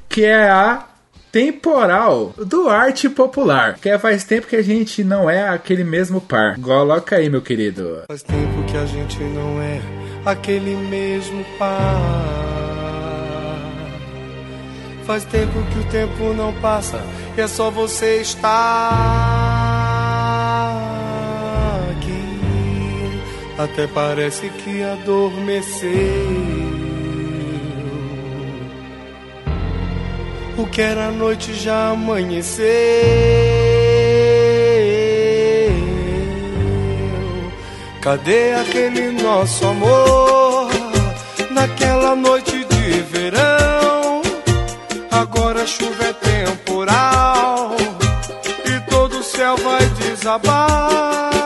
Que é a Temporal do Arte Popular. Que é faz tempo que a gente não é aquele mesmo par. Coloca aí, meu querido. Faz tempo que a gente não é aquele mesmo par. Faz tempo que o tempo não passa e é só você estar Até parece que adormeceu. O que era noite já amanheceu. Cadê aquele nosso amor naquela noite de verão? Agora a chuva é temporal e todo o céu vai desabar.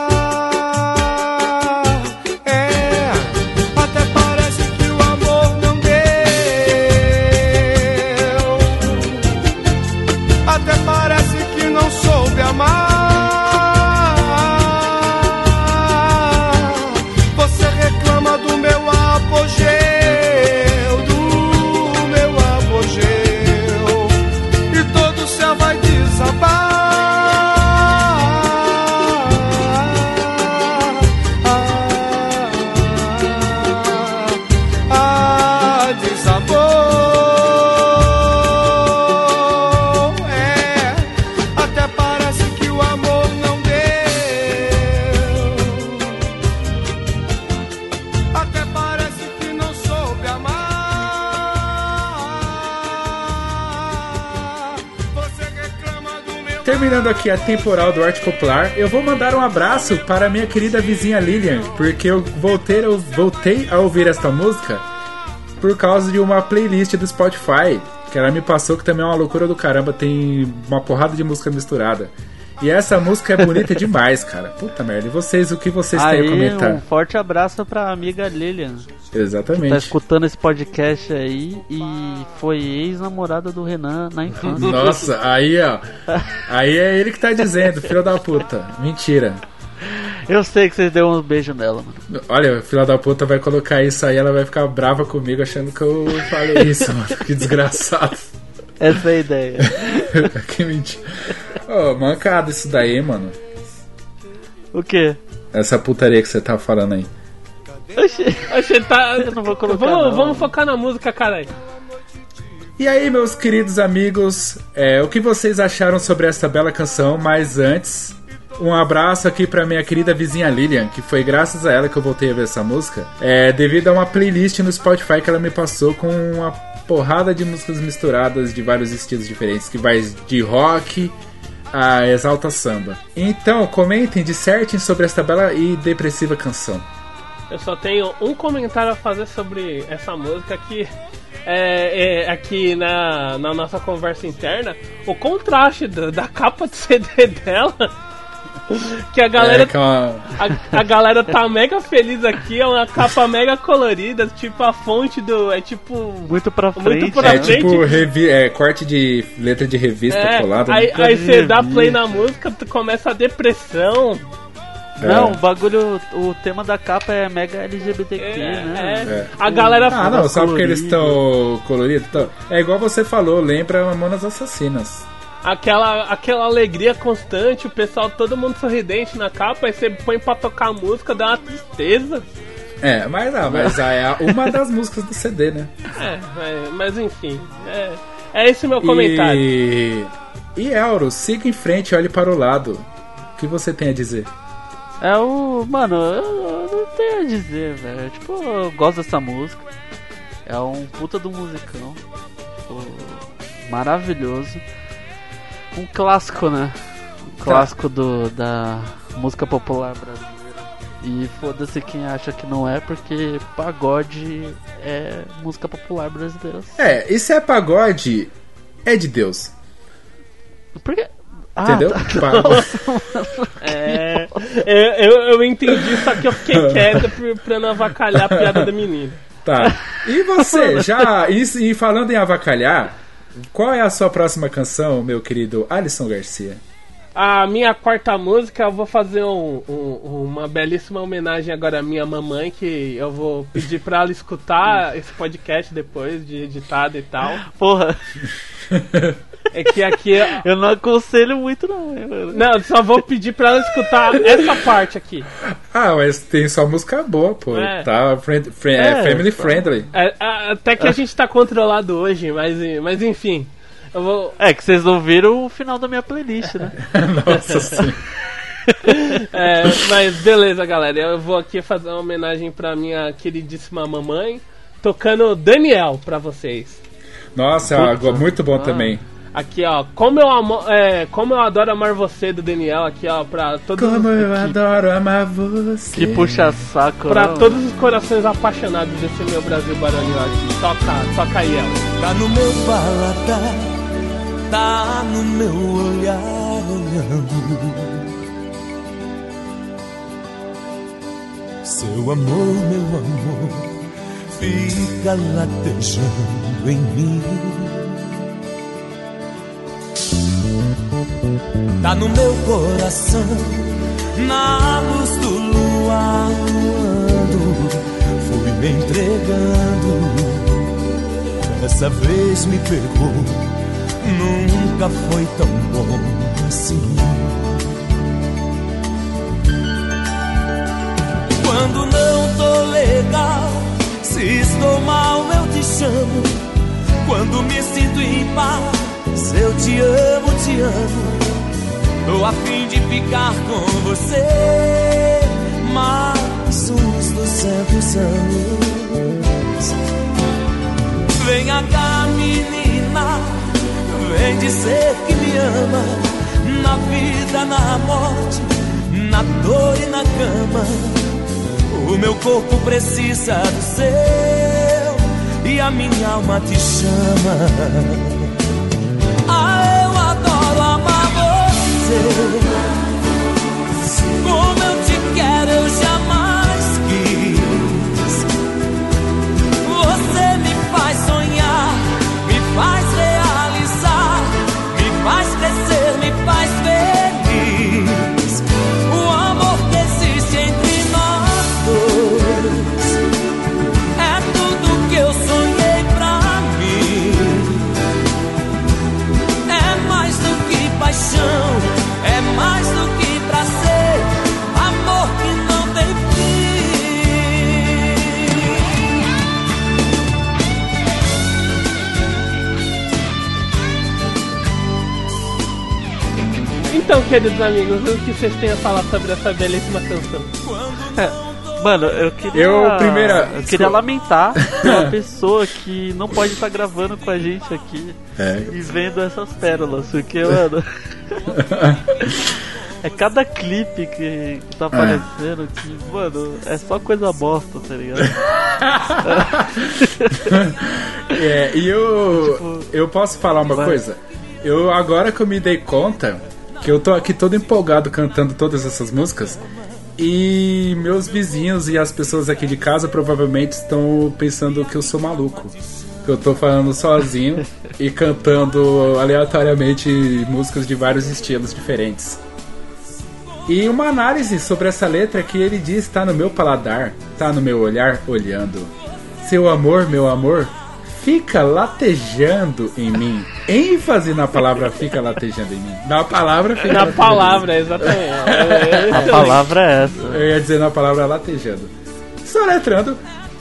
Terminando aqui a temporal do Arte Popular, eu vou mandar um abraço para minha querida vizinha Lilian, porque eu voltei, eu voltei a ouvir esta música por causa de uma playlist do Spotify que ela me passou, que também é uma loucura do caramba, tem uma porrada de música misturada. E essa música é bonita demais, cara. Puta merda. E vocês, o que vocês têm a Aí, comentar? um forte abraço pra amiga Lilian. Tá Exatamente. escutando esse podcast aí e foi ex-namorada do Renan na infância. Nossa, aí ó. Aí é ele que tá dizendo, filho da puta. Mentira. Eu sei que vocês deu um beijo nela, mano. Olha, o filho da puta vai colocar isso aí, ela vai ficar brava comigo achando que eu falei isso, mano. Que desgraçado. Essa é a ideia. que mentira. Ô, mancada isso daí, mano. O quê? Essa putaria que você tá falando aí. Oxe, tá. Eu não vou colocar, Vamos, não. vamos focar na música, caralho. E aí, meus queridos amigos, é, o que vocês acharam sobre essa bela canção? Mas antes, Um abraço aqui pra minha querida vizinha Lilian, que foi graças a ela que eu voltei a ver essa música. É devido a uma playlist no Spotify que ela me passou com uma porrada de músicas misturadas de vários estilos diferentes, que vai de rock a exalta samba. Então, comentem, dissertem sobre esta bela e depressiva canção. Eu só tenho um comentário a fazer sobre essa música que é, é, aqui na, na nossa conversa interna, o contraste da, da capa de CD dela. Que a galera, É, que é uma- a, a galera tá mega feliz aqui, é uma capa mega colorida, tipo a fonte do. É tipo. Muito pra Muito pra É frente. tipo revi é, corte de letra de revista É, colada. aí, né? aí você dá play na música, tu começa a depressão. Não, É. o bagulho, o tema da capa é mega LGBTQ, né? é. A galera Ah, não, só porque eles colorido. estão coloridos. tão- É igual você falou, lembra Mamonas Assassinas. Aquela, aquela alegria constante, o pessoal, todo mundo sorridente na capa, aí você põe pra tocar a música, dá uma tristeza. É, mas, ah, mas ah, é uma das músicas do CD, né? É, é, mas enfim, é, é esse meu comentário. E, e Elro, siga em frente e olhe para o lado. O que você tem a dizer? É o. Mano, eu, eu não tenho a dizer, velho. Tipo, eu gosto dessa música. É um puta do musicão. Tipo, maravilhoso. Um clássico, né? Um clássico do, da música popular brasileira. E foda-se quem acha que não é, porque pagode é música popular brasileira. É, e se é pagode, é de Deus. Porque. Ah, Entendeu? tá. Pagode. É, eu, eu, eu entendi, só que eu fiquei quieto pra, pra não avacalhar a piada da menina. Tá. E você, já. E, e falando em avacalhar, qual é a sua próxima canção, meu querido Alisson Garcia? A minha quarta música, eu vou fazer um- um- uma belíssima homenagem agora à minha mamãe, que eu vou pedir pra ela escutar esse podcast depois de editado e tal. Porra. É que aqui. Eu não aconselho muito, não. eu- Não, eu só vou pedir pra ela escutar essa parte aqui. Ah, mas tem só música boa, pô. É. Tá friend, friend- é, É, family pô. friendly. É, até que a gente tá controlado hoje, mas, mas enfim. Eu vou. É que vocês não viram o final da minha playlist, né? Nossa senhora. É, mas beleza, galera. Eu vou aqui fazer uma homenagem pra minha queridíssima mamãe, tocando Daniel pra vocês. Nossa, Puta. muito bom Ah. também. Aqui, ó, como eu, amo, é, como eu adoro amar você do Daniel, aqui, ó, pra todos Como os, eu adoro amar você. Que puxa saco, pra não. todos os corações apaixonados desse meu Brasil barulho aqui. Toca, toca aí ela. Tá no meu paladar, tá no meu olhar olhando. Seu amor, meu amor, fica latejando em mim. Tá no meu coração, na luz do luar, voando, fui me entregando. Dessa vez me pegou, nunca foi tão bom assim. Quando não tô legal, se estou mal, eu te chamo. Quando me sinto em paz, eu te amo, te amo. Tô a fim de ficar com você mais uns duzentos anos. Venha cá, menina, vem dizer que me ama. Na vida, na morte, na dor e na cama. O meu corpo precisa do seu e a minha alma te chama. Você. Como eu te quero, eu jamais queridos amigos, o que vocês têm a falar sobre essa belíssima canção? Mano, eu queria. Eu, primeira- Eu queria lamentar uma pessoa que não pode estar gravando com a gente aqui É. e vendo essas pérolas, porque, mano. É cada clipe que, que tá aparecendo que, mano, é só coisa bosta, tá ligado? É, e eu, eu posso falar uma vai. coisa? Eu agora que eu me dei conta que eu tô aqui todo empolgado cantando todas essas músicas e meus vizinhos e as pessoas aqui de casa provavelmente estão pensando que eu sou maluco. Que eu tô falando sozinho e cantando aleatoriamente músicas de vários estilos diferentes. E uma análise sobre essa letra que ele diz tá no meu paladar, tá no meu olhar olhando. Seu amor, meu amor, fica latejando em mim. ênfase na palavra fica latejando em mim. Na palavra fica Na palavra, exatamente. A palavra é essa. Eu ia dizer na palavra latejando. Só letrando.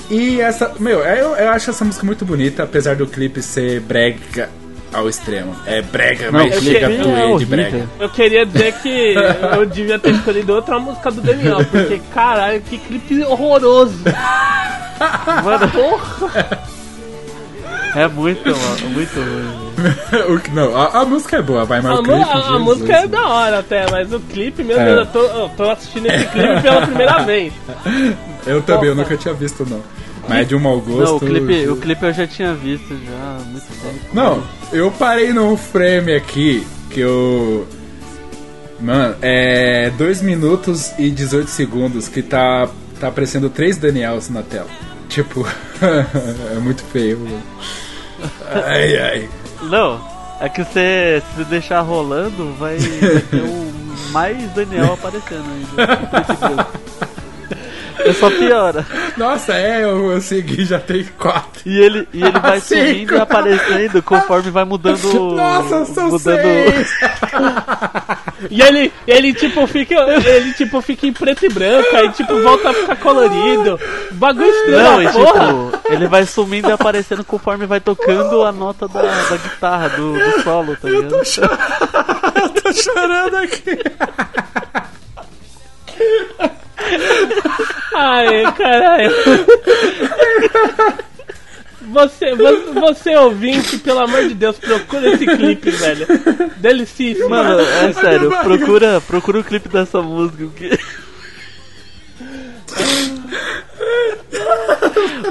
E essa. Meu, eu, eu acho essa música muito bonita, apesar do clipe ser brega ao extremo. É brega, mas o chega a clipe é de brega. Eu queria dizer que eu devia ter escolhido outra música do Daniel, porque caralho, que clipe horroroso. Mano, Porra! É muito, mano, muito ruim. Não, a, a música é boa, vai, mas A, o clipe. a- a música é da hora até, mas o clipe, meu É. Deus, eu tô, eu tô assistindo esse clipe pela primeira vez. Eu também, eu nunca tinha visto, não. Mas é de um mau gosto. Não, o clipe, o clipe eu já tinha visto já muito tempo. Não, eu parei num frame aqui que eu. Mano, é 2 minutos e 18 segundos que tá, tá aparecendo três Daniels na tela. Tipo, é muito feio. mano. Ai, ai. Não, é que você se deixar rolando, vai, vai ter um mais Daniel aparecendo ainda. É só piora. Nossa, é, eu, eu segui, já tem quatro. E ele, e ele vai Cinco. sumindo e aparecendo conforme vai mudando. Nossa, são mudando. seis. E ele, ele tipo fica, ele tipo fica em preto e branco, aí tipo volta a ficar colorido. Bagulho estranho, Não, e porra. tipo, ele vai sumindo e aparecendo conforme vai tocando a nota da, da guitarra, do, do solo, tá ligado? Eu tô chorando aqui. Ai, caralho. Você, você, você ouvinte, pelo amor de Deus, procura esse clipe, velho. Delicíssimo. Mano, é sério, procura, procura o clipe dessa música. Que...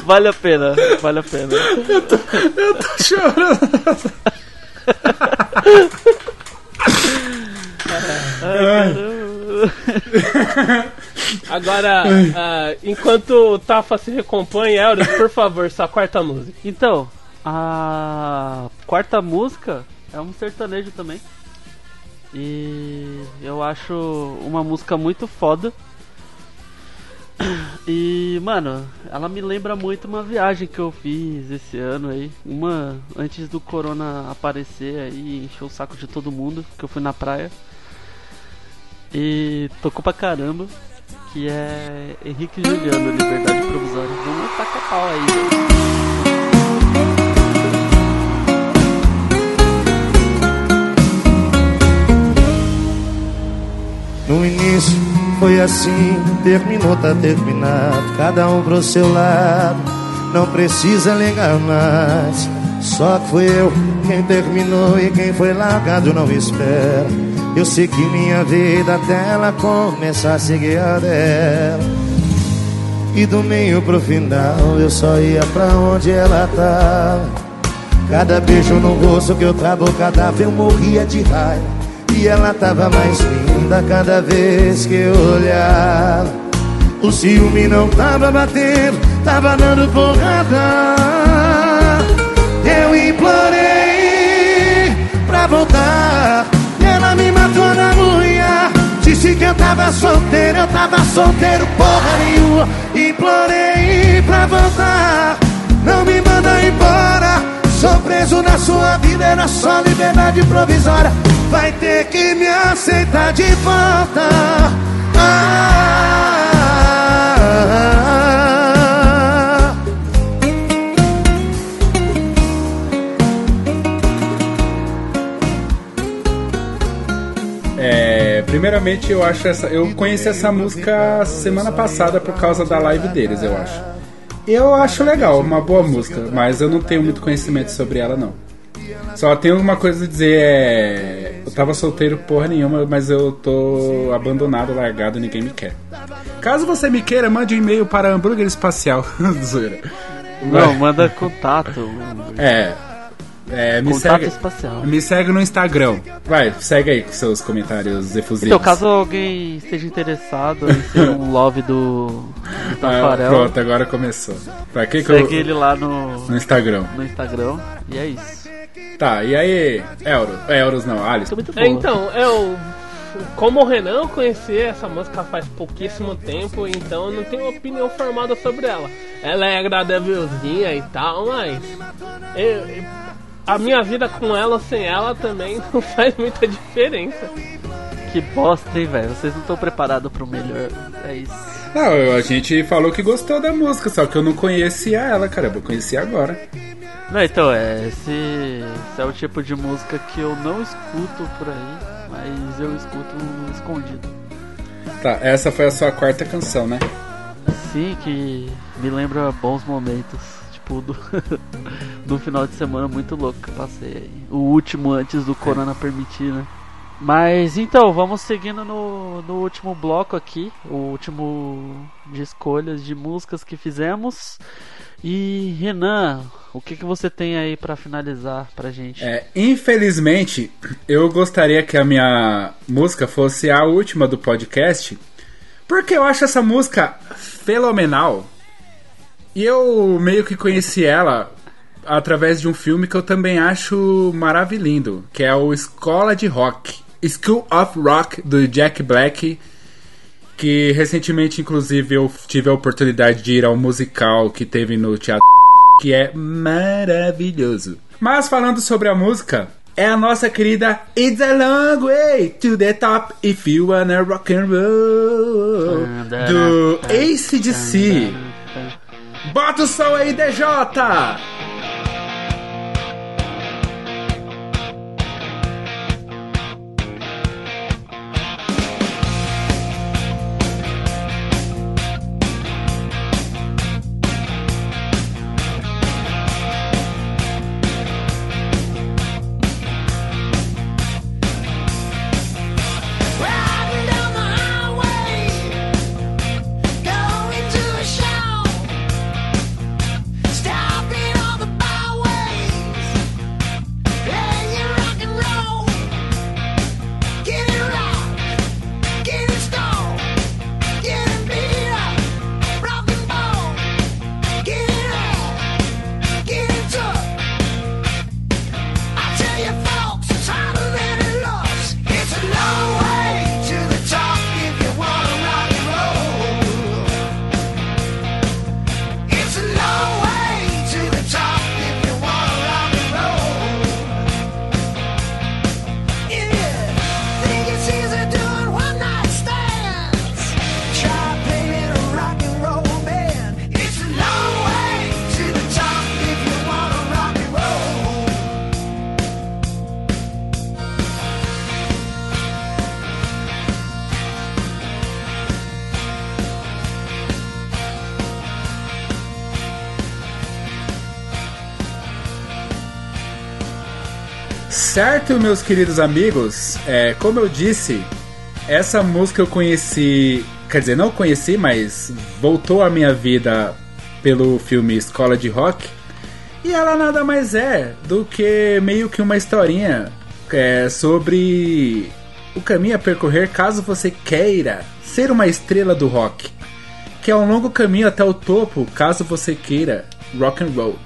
Vale a pena, vale a pena. Eu tô chorando. Ai, Agora, ah, enquanto o Tafa se recompõe, Elris, por favor, sua quarta música. Então, a quarta música é um sertanejo também. E eu acho uma música muito foda. E, mano, ela me lembra muito uma viagem que eu fiz esse ano aí. Uma antes do corona aparecer aí encher o saco de todo mundo, que eu fui na praia. E tocou pra caramba. Que é Henrique Juliano, Liberdade Provisória. Vamos tacar pau aí, velho. No início foi assim, terminou, tá terminado. Cada um pro seu lado, não precisa ligar mais. Só que fui eu quem terminou e quem foi largado não espera. Eu sei que minha vida até ela começar a seguir a dela. E do meio pro final eu só ia pra onde ela tava. Cada beijo no rosto que eu trago cadáver eu morria de raiva. E ela tava mais linda cada vez que eu olhava. O ciúme não tava batendo, tava dando porrada. Eu implorei pra voltar. Eu tava solteiro, eu tava solteiro, porra nenhuma. Implorei pra voltar. Não me manda embora. Sou preso na sua vida, era só liberdade provisória. Vai ter que me aceitar de volta. Ah, primeiramente, eu acho essa. Eu conheci essa música semana passada por causa da live deles, eu acho. Eu acho legal, uma boa música, mas eu não tenho muito conhecimento sobre ela, não. Só tenho uma coisa a dizer, é. Eu tava solteiro porra nenhuma, mas eu tô abandonado, largado, ninguém me quer. Caso você me queira, mande um e-mail para hambúrguer espacial. Zoeira. Não, manda contato. É. É, me Contato segue, espacial. me segue no Instagram. Vai, segue aí com seus comentários efusivos. Então, caso alguém esteja interessado em ser um love do, do Ah, Tafarel, pronto, agora começou. Pra que que segue eu... ele lá no, No Instagram. no Instagram. E é isso. Tá, e aí, Euros? É, Euros não, Alice. É, então, eu. Como o Renan, eu conheci essa música faz pouquíssimo tempo, então eu não tenho opinião formada sobre ela. Ela é agradávelzinha e tal, mas. eu- eu- a minha vida com ela ou sem ela também não faz muita diferença. Que bosta, hein, velho? Vocês não estão preparados pro melhor. É isso. Não, a gente falou que gostou da música, só que eu não conhecia ela, caramba, eu conheci agora. Não, então, é, esse, esse é o tipo de música que eu não escuto por aí, mas eu escuto escondido. Tá, essa foi a sua quarta canção, né? Sim, que me lembra bons momentos, do, final de semana muito louco que passei aí. O último antes do Corona permitir, né? Mas então, vamos seguindo no, no último bloco aqui, o último de escolhas de músicas que fizemos. E Renan, o que, que você tem aí pra finalizar pra gente? É, infelizmente, eu gostaria que a minha música fosse a última do podcast, porque eu acho essa música fenomenal. E eu meio que conheci ela através de um filme que eu também acho maravilhoso, que é o Escola de Rock, School of Rock do Jack Black, que recentemente inclusive eu tive a oportunidade de ir ao musical que teve no teatro que é maravilhoso. Mas falando sobre a música, é a nossa querida It's a Long Way to the Top If You Wanna Rock and Roll do ACDC. Bota o som aí, DJ! Certo, meus queridos amigos, é, como eu disse, essa música eu conheci, quer dizer, não conheci, mas voltou à minha vida pelo filme Escola de Rock. E ela nada mais é do que meio que uma historinha é, sobre o caminho a percorrer caso você queira ser uma estrela do rock. Que é um longo caminho até o topo caso você queira rock and roll.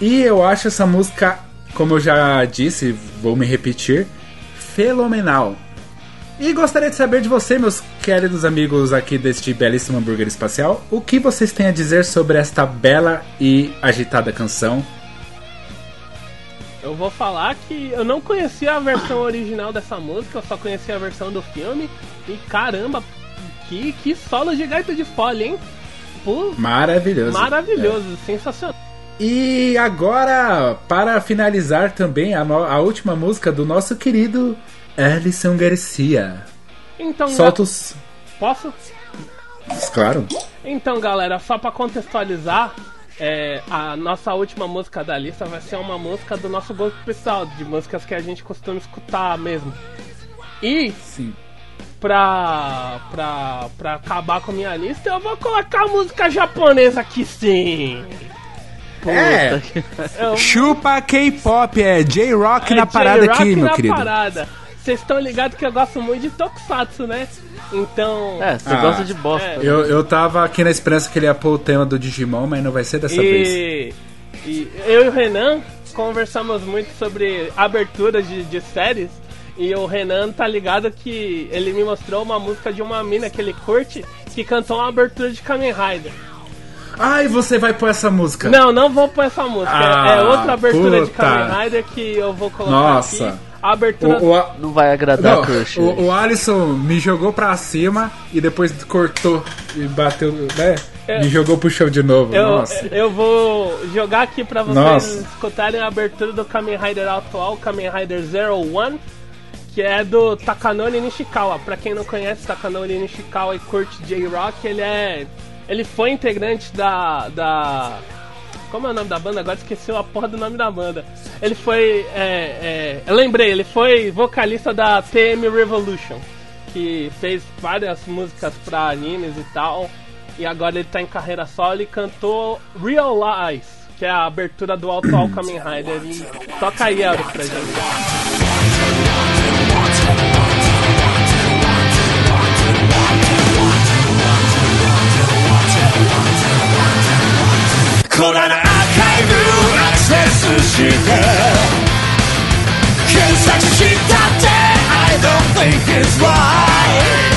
E eu acho essa música, como eu já disse, vou me repetir, fenomenal. E gostaria de saber de você, meus queridos amigos aqui deste belíssimo hambúrguer espacial, o que vocês têm a dizer sobre esta bela e agitada canção. Eu vou falar que eu não conhecia a versão original dessa música, eu só conhecia a versão do filme. E caramba, que, que solo de gaita de folha, hein? Pô, Maravilhoso. maravilhoso, sensacional. E agora, para finalizar também a, a última música do nosso querido Alison Garcia. Então, Solta os. Posso? Claro. Então, galera, só pra contextualizar, é, a nossa última música da lista vai ser uma música do nosso gosto pessoal, de músicas que a gente costuma escutar mesmo. E Sim. pra, pra, pra acabar com a minha lista, eu vou colocar música japonesa aqui sim. É. Eu- Chupa K-pop, é J-Rock É na parada aqui, meu na querido. parada. Vocês estão ligados que eu gosto muito de Tokusatsu, né? Então. É, você Ah. gosta de bosta. É. né? Eu, eu tava aqui na esperança que ele ia pôr o tema do Digimon, mas não vai ser dessa vez. E, e eu e o Renan conversamos muito sobre aberturas de, de séries. E o Renan tá ligado que ele me mostrou uma música de uma mina que ele curte que cantou uma abertura de Kamen Rider. Ai, você vai pôr essa música. Não, não vou pôr essa música. Ah, é outra abertura de puta. Kamen Rider que eu vou colocar Nossa. aqui. A abertura. O, o, Não vai agradar não, a crush. o, o Alisson me jogou pra cima e depois cortou e bateu, né? É. Me jogou pro chão de novo. Eu, Nossa. eu vou jogar aqui pra vocês Nossa. escutarem a abertura do Kamen Rider atual, Kamen Rider Zero One, que é do Takanori Nishikawa. Pra quem não conhece Takanori Nishikawa e curte J-Rock, ele é. Ele foi integrante da. da como é o nome da banda? Agora esqueci a porra do nome da banda. Ele foi. é, é, eu lembrei, ele foi vocalista da TM Revolution, que fez várias músicas pra animes e tal. E agora ele tá em carreira solo e cantou Real Lies, que é a abertura do atual Kamen Rider. E toca aí, Euro, pra gente. Cold on archive access して検索したって I don't think it's right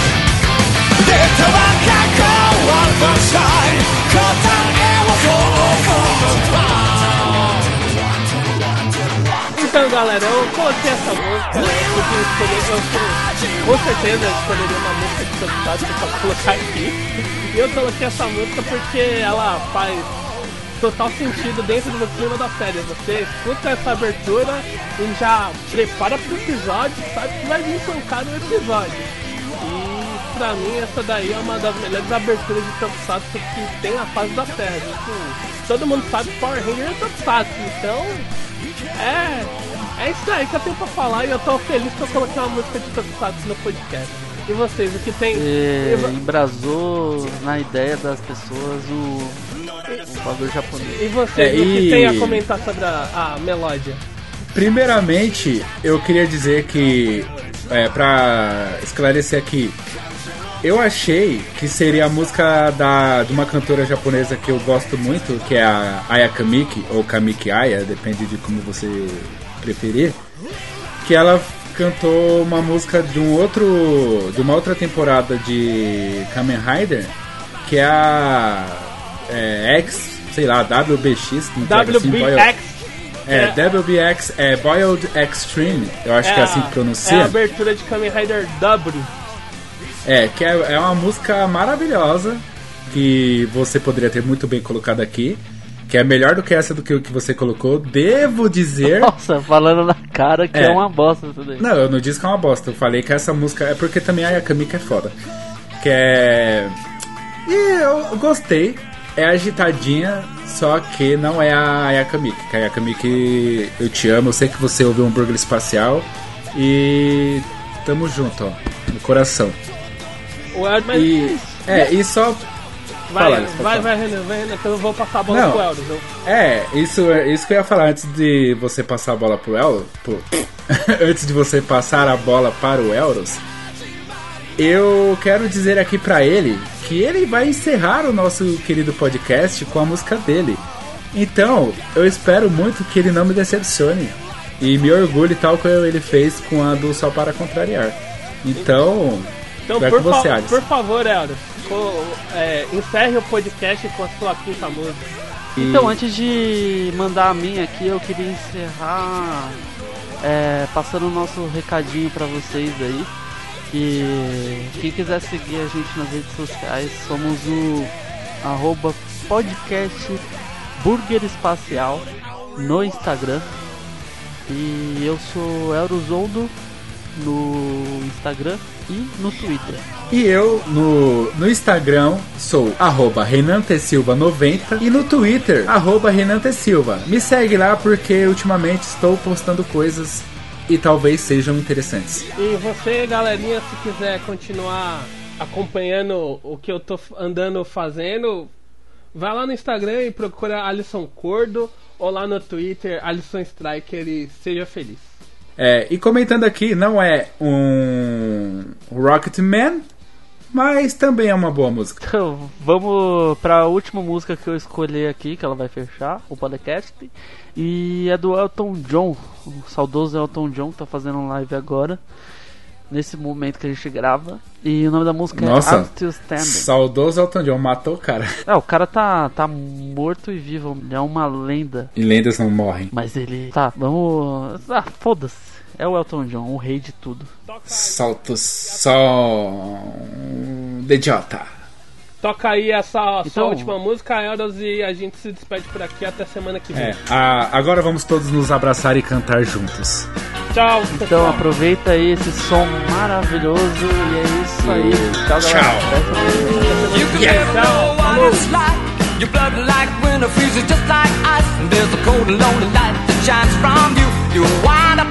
データは過去 one more time 答えを Então, galera, eu coloquei essa música porque eu escolhi, eu escolhi- com certeza eu escolheria uma música de Tokusatsu pra colocar aqui. E eu coloquei essa música porque ela faz total sentido dentro do clima da série. Você escuta essa abertura e já prepara pro episódio, sabe que vai vir pancada no episódio. E pra mim essa daí é uma das melhores aberturas de Tokusatsu que tem na fase da Terra. Tipo, todo mundo sabe que Power Ranger é Tokusatsu, então é, é isso aí que eu tenho pra falar e eu tô feliz que eu coloquei uma música de Tokusatsu no podcast. E vocês, o que tem? E e embrasou na ideia das pessoas o, bagulho japonês. E vocês, É, o que e- tem a comentar sobre a, a melódia? Primeiramente, eu queria dizer que, é, pra esclarecer aqui, eu achei que seria a música da, de uma cantora japonesa que eu gosto muito, que é a Aya Kamiki, ou Kamiki Aya, depende de como você preferir, que ela cantou uma música de um outro, de uma outra temporada de Kamen Rider, que é a é, X, sei lá, WBX, como que é assim, WBX é, WBX é Boiled Extreme, eu acho que é assim que É a pronuncia. abertura de Kamen Rider W. É, que é, é uma música maravilhosa que você poderia ter muito bem colocado aqui. Que é melhor do que essa do que o que você colocou. Devo dizer. Nossa, falando na cara que é, É. uma bosta isso daí. Não, eu não disse que é uma bosta. Eu falei que essa música é porque também a Yakamika é foda. Que é. E eu gostei. É agitadinha, só que não é a Yakamika. Que a Yakamika eu te amo. Eu sei que você ouviu um hambúrguer espacial. E. Tamo junto, ó. No coração. O Elder, mas E. É, e só. vai, vai, vai, Renan, vai, Renan, que eu vou passar a bola Não. pro Elder. viu? É, isso, isso que eu ia falar antes de você passar a bola pro Elos. antes de você passar a bola para o Euros. Eu quero dizer aqui pra ele que ele vai encerrar o nosso querido podcast com a música dele. Então, eu espero muito que ele não me decepcione. E me orgulhe tal como ele fez com a do Só para Contrariar. Então, Então, vai por, com você, fa- Alisson. por favor, Elder, co- é, encerre o podcast com a sua quinta música. Então, antes de mandar a minha aqui, eu queria encerrar é, passando o nosso recadinho pra vocês aí. Que quem quiser seguir a gente nas redes sociais, somos o arroba podcast Burger Espacial no Instagram. E eu sou Eurozondo no Instagram e no Twitter. E eu no, no Instagram sou arroba RenanTesilva90 e no Twitter arroba RenanTesilva. Me segue lá porque ultimamente estou postando coisas e talvez sejam interessantes. E você, galerinha, se quiser continuar acompanhando o que eu tô andando fazendo, vai lá no Instagram e procura Alisson Cordo ou lá no Twitter Alisson Striker e seja feliz. É, e comentando aqui, não é um Rocketman, mas também é uma boa música. Então, vamos pra última música que eu escolhi aqui, que ela vai fechar o podcast. E é do Elton John, o saudoso Elton John, que tá fazendo um live agora. Nesse momento que a gente grava. E o nome da música é Nossa, I'm Still Standing. saudoso Elton John, matou o cara. É, o cara tá, tá morto e vivo, ele é uma lenda. E lendas não morrem. Mas ele. Tá, vamos. Ah, foda-se. É o Elton John, o rei de tudo. Salto som de idiota. Toca aí essa sua Então- última música, Eros, e a gente se despede por aqui até semana que vem. É, a- agora vamos todos nos abraçar e cantar juntos. Tchau, Então pessoal. aproveita aí esse som maravilhoso e é isso aí. Tchau, galera. Your blood like winter freezes just like ice. And there's a cold and lonely light that shines from you. You wind up